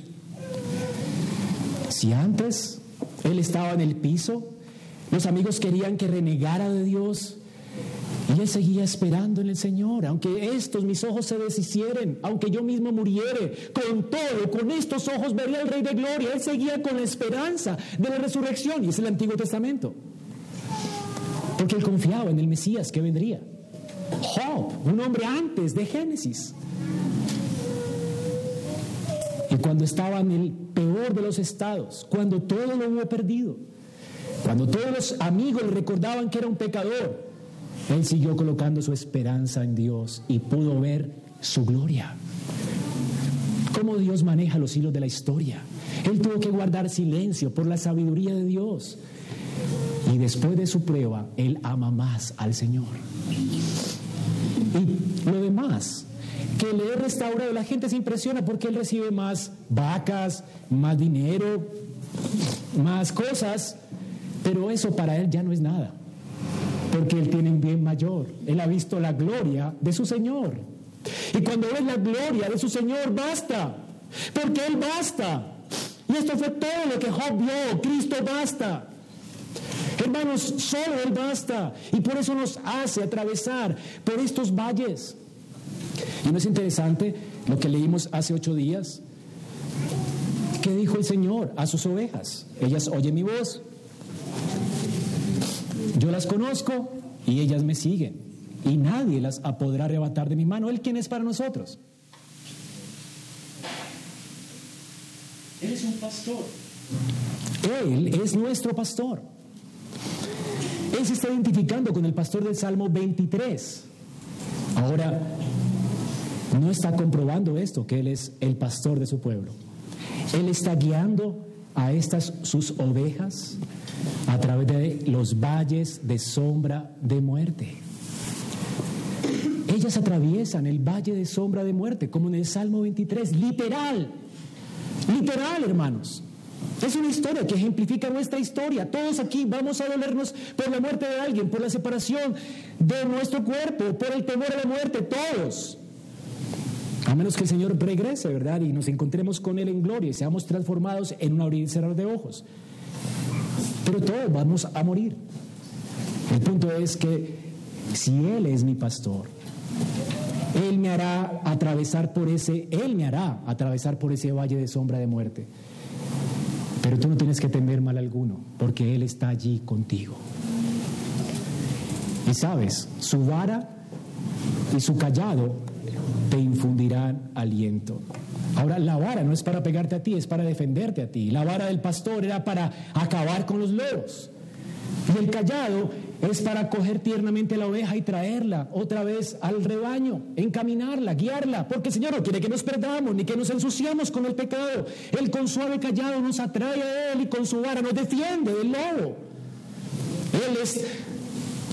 Si antes Él estaba en el piso, los amigos querían que renegara de Dios. Y él seguía esperando en el Señor, aunque estos mis ojos se deshicieren, aunque yo mismo muriere, con todo, con estos ojos vería al Rey de Gloria. Él seguía con la esperanza de la resurrección, y es el Antiguo Testamento. Porque él confiaba en el Mesías que vendría. Job, un hombre antes de Génesis. Y cuando estaba en el peor de los estados, cuando todo lo hubo perdido, cuando todos los amigos le recordaban que era un pecador, él siguió colocando su esperanza en Dios y pudo ver su gloria. Cómo Dios maneja los hilos de la historia. Él tuvo que guardar silencio por la sabiduría de Dios. Y después de su prueba, Él ama más al Señor. Y lo demás, que le he restaurado, la gente se impresiona porque Él recibe más vacas, más dinero, más cosas, pero eso para él ya no es nada, porque él tiene un bien mayor. Él ha visto la gloria de su Señor. Y cuando ve la gloria de su Señor, basta, porque Él basta. Y esto fue todo lo que Job vio. Cristo basta. Hermanos, solo Él basta. Y por eso nos hace atravesar por estos valles. ¿Y no es interesante lo que leímos hace ocho días? ¿Qué dijo el Señor a sus ovejas? Ellas oyen mi voz yo las conozco y ellas me siguen. Y nadie las podrá arrebatar de mi mano. ¿Él quién es para nosotros? Él es un pastor. Él es nuestro pastor. Él se está identificando con el pastor del Salmo 23. Ahora, no está comprobando esto, que Él es el pastor de su pueblo. Él está guiando a estas sus ovejas a través de los valles de sombra de muerte. Ellas atraviesan el valle de sombra de muerte, como en el Salmo 23, literal, literal, hermanos. Es una historia que ejemplifica nuestra historia. Todos aquí vamos a dolernos por la muerte de alguien, por la separación de nuestro cuerpo, por el temor a la muerte, todos. A menos que el Señor regrese, ¿verdad? Y nos encontremos con Él en gloria y seamos transformados en un abrir y cerrar de ojos. Pero todos vamos a morir. El punto es que si Él es mi pastor, Él me hará atravesar por ese, Él me hará atravesar por ese valle de sombra de muerte. Pero tú no tienes que temer mal alguno, porque Él está allí contigo. Y sabes, su vara y su callado te infundirán aliento. Ahora, la vara no es para pegarte a ti, es para defenderte a ti. La vara del pastor era para acabar con los lobos. Y el callado es para coger tiernamente la oveja y traerla otra vez al rebaño, encaminarla, guiarla, porque el Señor no quiere que nos perdamos ni que nos ensuciamos con el pecado. Él con suave callado nos atrae a Él y con su vara nos defiende del lobo. Él es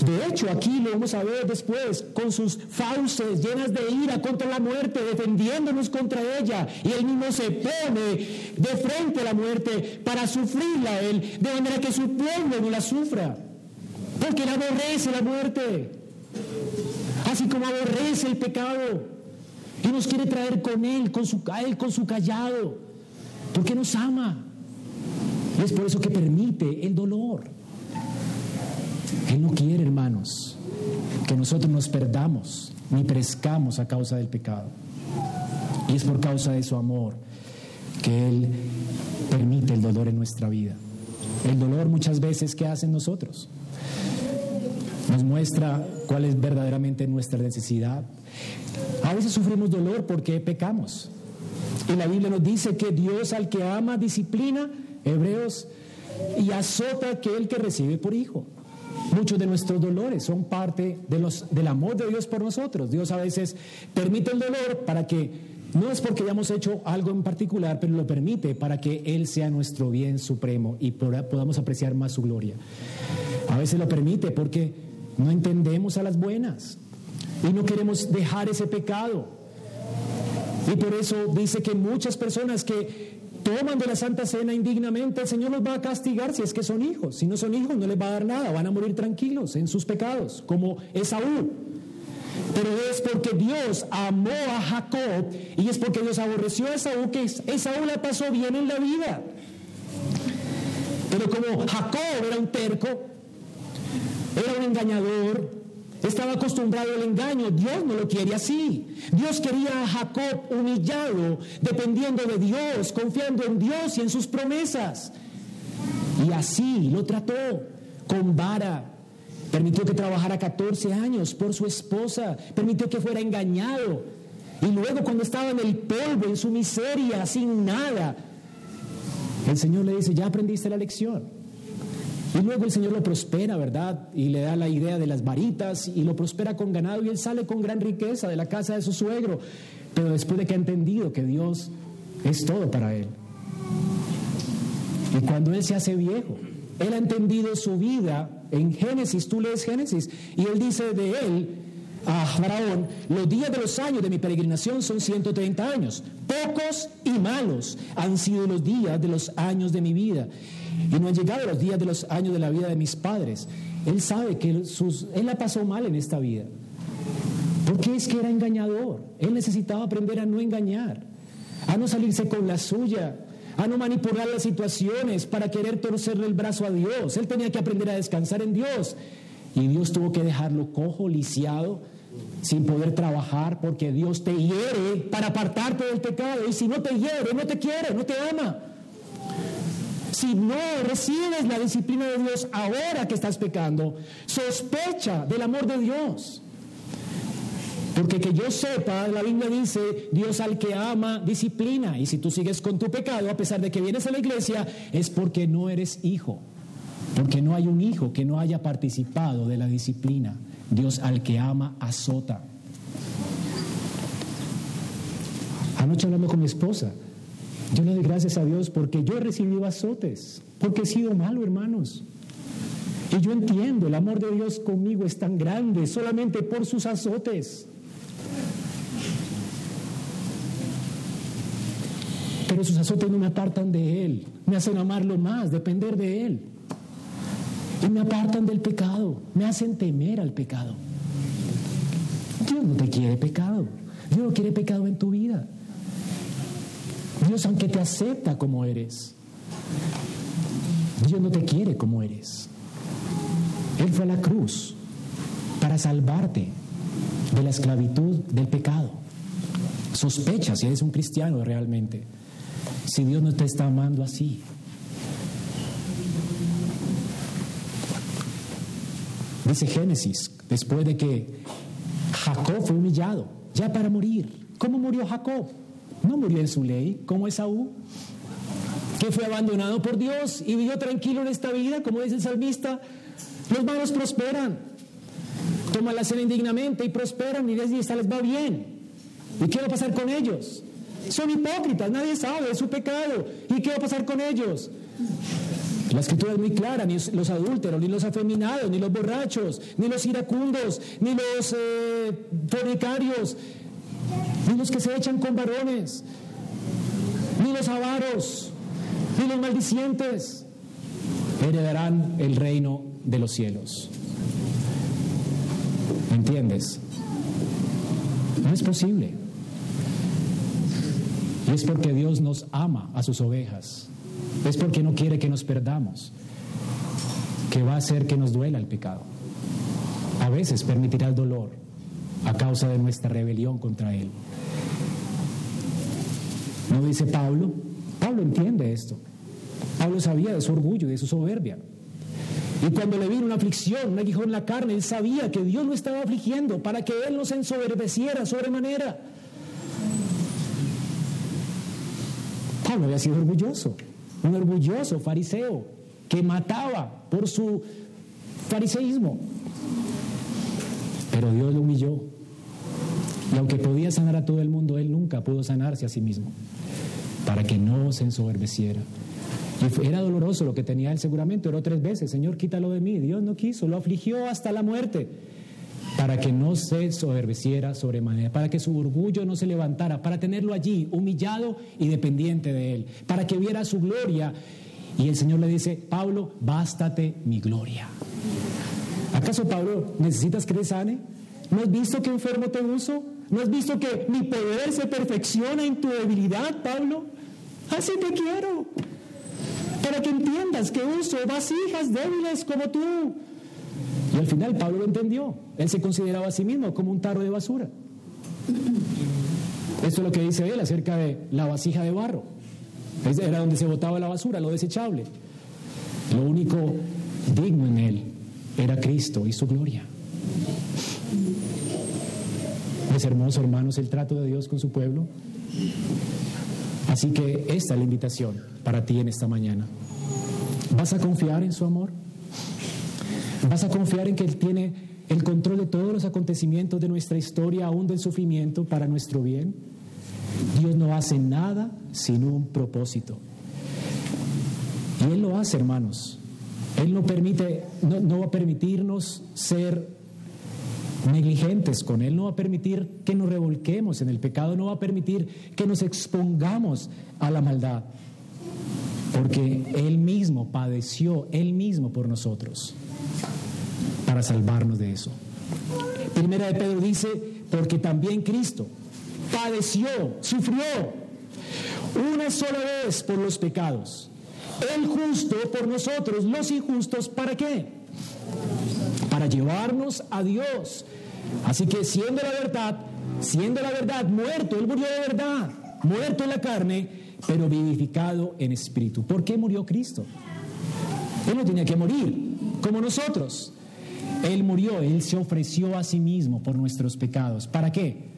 De hecho, aquí lo vamos a ver después, con sus fauces llenas de ira contra la muerte, defendiéndonos contra ella. Y él mismo se pone de frente a la muerte para sufrirla él, de manera que su pueblo no la sufra. Porque él aborrece la muerte, así como aborrece el pecado. Y nos quiere traer con él, con su, él, con su callado, porque nos ama. Y es por eso que permite el dolor. Él no quiere, hermanos, que nosotros nos perdamos ni perezcamos a causa del pecado. Y es por causa de su amor que Él permite el dolor en nuestra vida. El dolor muchas veces, ¿qué hace en nosotros? Nos muestra cuál es verdaderamente nuestra necesidad. A veces sufrimos dolor porque pecamos. Y la Biblia nos dice que Dios al que ama disciplina, Hebreos, y azota aquel que recibe por hijo. Muchos de nuestros dolores son parte de los, del amor de Dios por nosotros. Dios a veces permite el dolor para que, no es porque hayamos hecho algo en particular, pero lo permite para que Él sea nuestro bien supremo y podamos apreciar más su gloria. A veces lo permite porque no entendemos a las buenas y no queremos dejar ese pecado. Y por eso dice que muchas personas que toman de la Santa Cena indignamente, el Señor los va a castigar si es que son hijos. Si no son hijos, no les va a dar nada, van a morir tranquilos en sus pecados, como Esaú. Pero es porque Dios amó a Jacob y es porque Dios aborreció a Esaú que Esaú la pasó bien en la vida. Pero como Jacob era un terco, era un engañador, estaba acostumbrado al engaño. Dios no lo quiere así. Dios quería a Jacob humillado, dependiendo de Dios, confiando en Dios y en sus promesas. Y así lo trató con vara. Permitió que trabajara 14 años por su esposa. Permitió que fuera engañado. Y luego cuando estaba en el polvo, en su miseria, sin nada, el Señor le dice, ya aprendiste la lección. Y luego el Señor lo prospera, ¿verdad? Y le da la idea de las varitas y lo prospera con ganado y él sale con gran riqueza de la casa de su suegro. Pero después de que ha entendido que Dios es todo para él. Y cuando él se hace viejo, él ha entendido su vida en Génesis, tú lees Génesis, y él dice de él, a Faraón, los días de los años de mi peregrinación son 130 años. Pocos y malos han sido los días de los años de mi vida. Y no han llegado los días de los años de la vida de mis padres. Él sabe que sus, él la pasó mal en esta vida. Porque es que era engañador. Él necesitaba aprender a no engañar, a no salirse con la suya, a no manipular las situaciones para querer torcerle el brazo a Dios. Él tenía que aprender a descansar en Dios. Y Dios tuvo que dejarlo cojo, lisiado, sin poder trabajar, porque Dios te hiere para apartarte del pecado. Y si no te hiere, no te quiere, no te ama. Si no recibes la disciplina de Dios ahora que estás pecando, sospecha del amor de Dios. Porque que yo sepa, la Biblia dice, Dios al que ama disciplina. Y si tú sigues con tu pecado, a pesar de que vienes a la iglesia, es porque no eres hijo. Porque no hay un hijo que no haya participado de la disciplina. Dios al que ama azota. Anoche hablando con mi esposa, yo le doy gracias a Dios porque yo he recibido azotes, porque he sido malo, hermanos. Y yo entiendo, el amor de Dios conmigo es tan grande solamente por sus azotes. Pero sus azotes no me apartan de Él, me hacen amarlo más, depender de Él. Y me apartan del pecado, me hacen temer al pecado. Dios no te quiere pecado, Dios no quiere pecado en tu vida. Dios aunque te acepta como eres, Dios no te quiere como eres. Él fue a la cruz para salvarte de la esclavitud del pecado. Sospecha si eres un cristiano realmente, si Dios no te está amando así. Dice Génesis, después de que Jacob fue humillado, ya para morir. ¿Cómo murió Jacob? No murió en su ley, como Esaú, que fue abandonado por Dios y vivió tranquilo en esta vida, como dice el salmista. Los malos prosperan, toman la cena indignamente y prosperan y les les va bien. ¿Y qué va a pasar con ellos? Son hipócritas, nadie sabe de su pecado. ¿Y qué va a pasar con ellos? La escritura es muy clara, ni los adúlteros, ni los afeminados, ni los borrachos, ni los iracundos, ni los eh, fornicarios, ni los que se echan con varones, ni los avaros, ni los maldicientes heredarán el reino de los cielos. ¿Entiendes? No es posible. Y es porque Dios nos ama a sus ovejas. Es porque no quiere que nos perdamos. Que va a hacer que nos duela el pecado. A veces permitirá el dolor a causa de nuestra rebelión contra Él. ¿No dice Pablo? Pablo entiende esto. Pablo sabía de su orgullo y de su soberbia. Y cuando le vino una aflicción, un aguijón en la carne, él sabía que Dios lo estaba afligiendo para que él no se ensoberbeciera sobremanera. Pablo había sido orgulloso, un orgulloso fariseo que mataba por su fariseísmo. Pero Dios lo humilló. Y aunque podía sanar a todo el mundo, él nunca pudo sanarse a sí mismo, para que no se ensoberbeciera. Y era doloroso lo que tenía él seguramente, oró tres veces, Señor, quítalo de mí. Dios no quiso, lo afligió hasta la muerte, para que no se soberbeciera sobremanera, para que su orgullo no se levantara, para tenerlo allí, humillado y dependiente de él, para que viera su gloria. Y el Señor le dice, Pablo, bástate mi gloria. ¿Acaso, Pablo, necesitas que te sane? ¿No has visto que enfermo te uso? ¿No has visto que mi poder se perfecciona en tu debilidad, Pablo? Así te quiero para que entiendas que uso vasijas débiles como tú. Y al final Pablo lo entendió. Él se consideraba a sí mismo como un tarro de basura. Esto es lo que dice él acerca de la vasija de barro. Era donde se botaba la basura, lo desechable. Lo único digno en él era Cristo y su gloria. Es hermoso, hermanos, el trato de Dios con su pueblo. Así que esta es la invitación para ti en esta mañana. ¿Vas a confiar en su amor? ¿Vas a confiar en que Él tiene el control de todos los acontecimientos de nuestra historia, aún del sufrimiento, para nuestro bien? Dios no hace nada sin un propósito. Y Él lo hace, hermanos. Él no, permite, no, va a permitirnos ser negligentes con Él, no va a permitir que nos revolquemos en el pecado, no va a permitir que nos expongamos a la maldad porque Él mismo padeció, Él mismo por nosotros, para salvarnos de eso. Primera de Pedro dice, porque también Cristo padeció, sufrió una sola vez por los pecados. El justo por nosotros, los injustos, ¿para qué? Para llevarnos a Dios. Así que siendo la verdad, siendo la verdad muerto, Él murió de verdad, muerto en la carne, pero vivificado en espíritu. ¿Por qué murió Cristo? Él no tenía que morir, como nosotros. Él murió, Él se ofreció a sí mismo por nuestros pecados. ¿Para qué?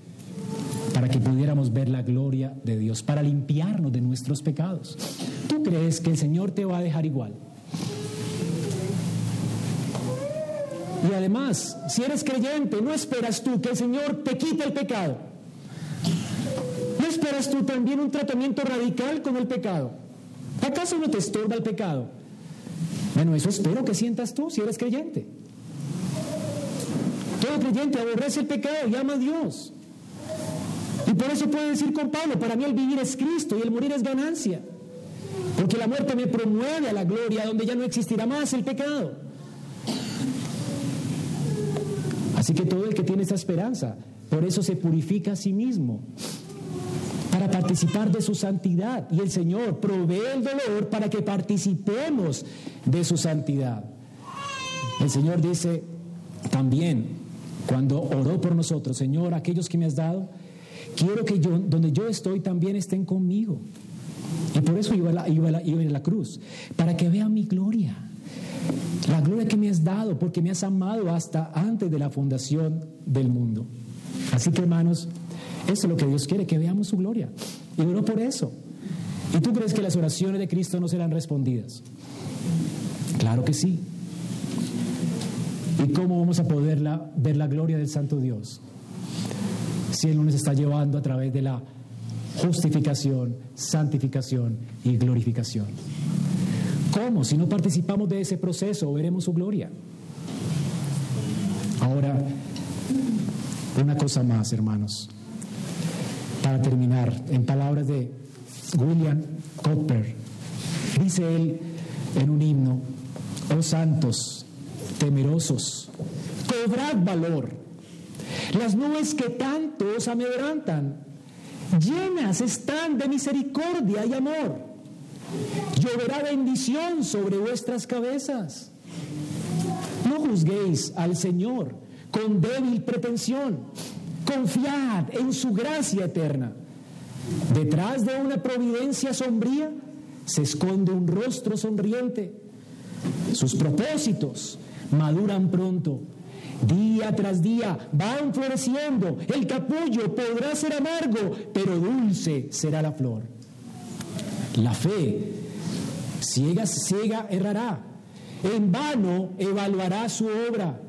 Para que pudiéramos ver la gloria de Dios, para limpiarnos de nuestros pecados. ¿Tú crees que el Señor te va a dejar igual? Y además, si eres creyente, no esperas tú que el Señor te quite el pecado esperas tú también un tratamiento radical con el pecado? ¿Acaso no te estorba el pecado? Bueno, eso espero que sientas tú si eres creyente. Todo creyente aborrece el pecado y ama a Dios. Por eso puede decir con Pablo, para mí el vivir es Cristo y el morir es ganancia. Porque la muerte me promueve a la gloria donde ya no existirá más el pecado. Así que todo el que tiene esa esperanza, por eso se purifica a sí mismo para participar de su santidad. Y el Señor provee el dolor para que participemos de su santidad. El Señor dice también, cuando oró por nosotros, Señor, aquellos que me has dado, quiero que yo, donde yo estoy, también estén conmigo. Y por eso iba a la, iba a la cruz, para que vean mi gloria. La gloria que me has dado, porque me has amado hasta antes de la fundación del mundo. Así que hermanos, eso es lo que Dios quiere, que veamos su gloria. Y oró por eso. ¿Y tú crees que las oraciones de Cristo no serán respondidas? Claro que sí. ¿Y cómo vamos a poder ver la gloria del Santo Dios? Él nos está llevando a través de la justificación, santificación y glorificación. ¿Cómo? Si no participamos de ese proceso, veremos su gloria. Ahora, una cosa más, hermanos, para terminar, en palabras de William Cooper, dice él en un himno, oh santos, temerosos, cobrad valor. Las nubes que tanto os amedrantan, llenas están de misericordia y amor. Lloverá bendición sobre vuestras cabezas. No juzguéis al Señor con débil pretensión. Confiad en su gracia eterna. Detrás de una providencia sombría se esconde un rostro sonriente. Sus propósitos maduran pronto. Día tras día van floreciendo. El capullo podrá ser amargo, pero dulce será la flor. La fe, ciega, ciega, errará. En vano evaluará su obra.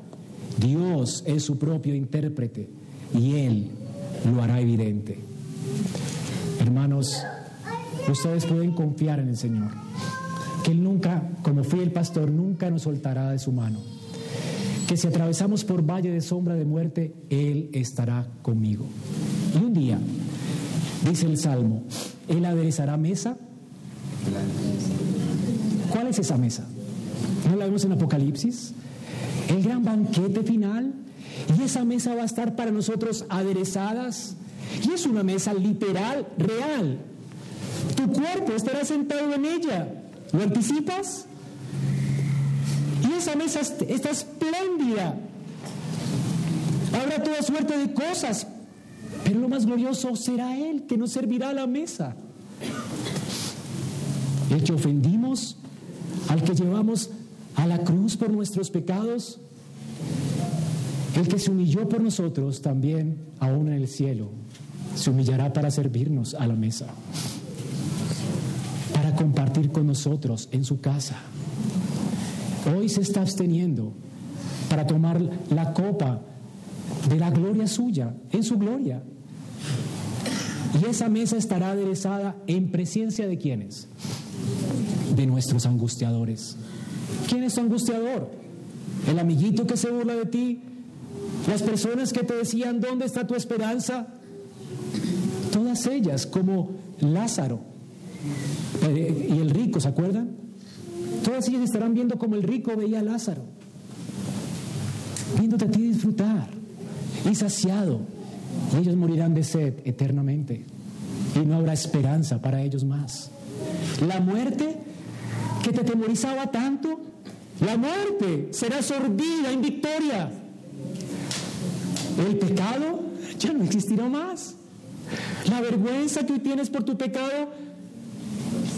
Dios es su propio intérprete y Él lo hará evidente. Hermanos, ustedes pueden confiar en el Señor, que Él nunca, como fui el pastor, nunca nos soltará de su mano. Que si atravesamos por valle de sombra de muerte, Él estará conmigo. Y un día, dice el Salmo, Él aderezará mesa. ¿Cuál es esa mesa? ¿No la vemos en Apocalipsis? El gran banquete final. Y esa mesa va a estar para nosotros aderezadas. Y es una mesa literal, real. Tu cuerpo estará sentado en ella. ¿Lo anticipas? Y esa mesa está espléndida. Habrá toda suerte de cosas. Pero lo más glorioso será Él que nos servirá a la mesa. El que ofendimos, al que llevamos a la cruz por nuestros pecados, el que se humilló por nosotros también, aún en el cielo, se humillará para servirnos a la mesa, para compartir con nosotros en su casa. Hoy se está absteniendo para tomar la copa de la gloria suya, en su gloria. Y esa mesa estará aderezada en presencia de quienes? De nuestros angustiadores. ¿Quién es tu angustiador? El amiguito que se burla de ti, las personas que te decían, ¿dónde está tu esperanza? Todas ellas, como Lázaro eh, y el rico, ¿se acuerdan? Todas ellas estarán viendo como el rico veía a Lázaro, viéndote a ti disfrutar y saciado. Y ellos morirán de sed eternamente. Y no habrá esperanza para ellos más. La muerte que te temorizaba tanto, la muerte será sorbida en victoria. El pecado ya no existirá más. La vergüenza que hoy tienes por tu pecado,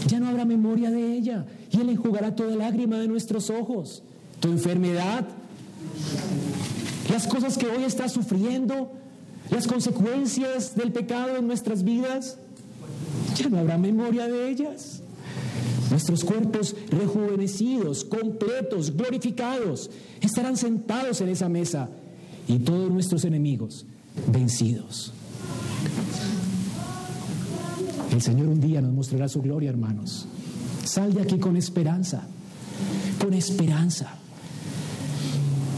ya no habrá memoria de ella. Y Él enjugará toda lágrima de nuestros ojos. Tu enfermedad, las cosas que hoy estás sufriendo, las consecuencias del pecado en nuestras vidas, ya no habrá memoria de ellas. Nuestros cuerpos rejuvenecidos, completos, glorificados, estarán sentados en esa mesa y todos nuestros enemigos vencidos. El Señor un día nos mostrará su gloria, hermanos. Sal de aquí con esperanza, con esperanza.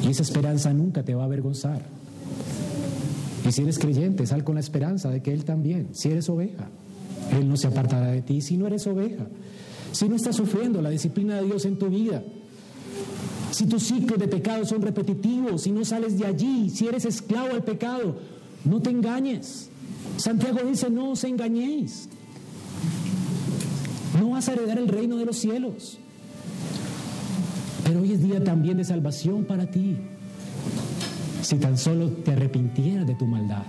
Y esa esperanza nunca te va a avergonzar. Y si eres creyente, sal con la esperanza de que Él también, si eres oveja, Él no se apartará de ti si no eres oveja. Si no estás sufriendo la disciplina de Dios en tu vida, si tus ciclos de pecado son repetitivos, si no sales de allí, si eres esclavo al pecado, no te engañes. Santiago dice, no os engañéis. No vas a heredar el reino de los cielos. Pero hoy es día también de salvación para ti. Si tan solo te arrepintieras de tu maldad,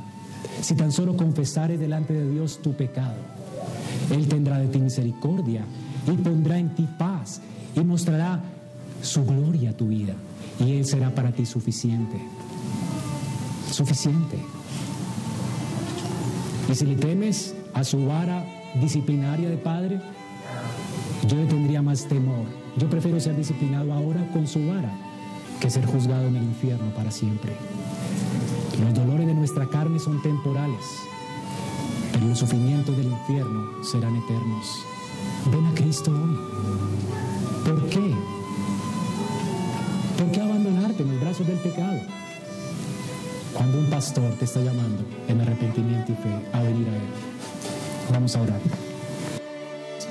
si tan solo confesares delante de Dios tu pecado, Él tendrá de ti misericordia y pondrá en ti paz y mostrará su gloria a tu vida y Él será para ti suficiente. Suficiente. Y si le temes a su vara disciplinaria de padre, yo tendría más temor. Yo prefiero ser disciplinado ahora con su vara que ser juzgado en el infierno para siempre. Los dolores de nuestra carne son temporales, pero los sufrimientos del infierno serán eternos. Ven a Cristo hoy. ¿Por qué? ¿Por qué abandonarte en los brazos del pecado? Cuando un pastor te está llamando en arrepentimiento y fe a venir a Él, vamos a orar.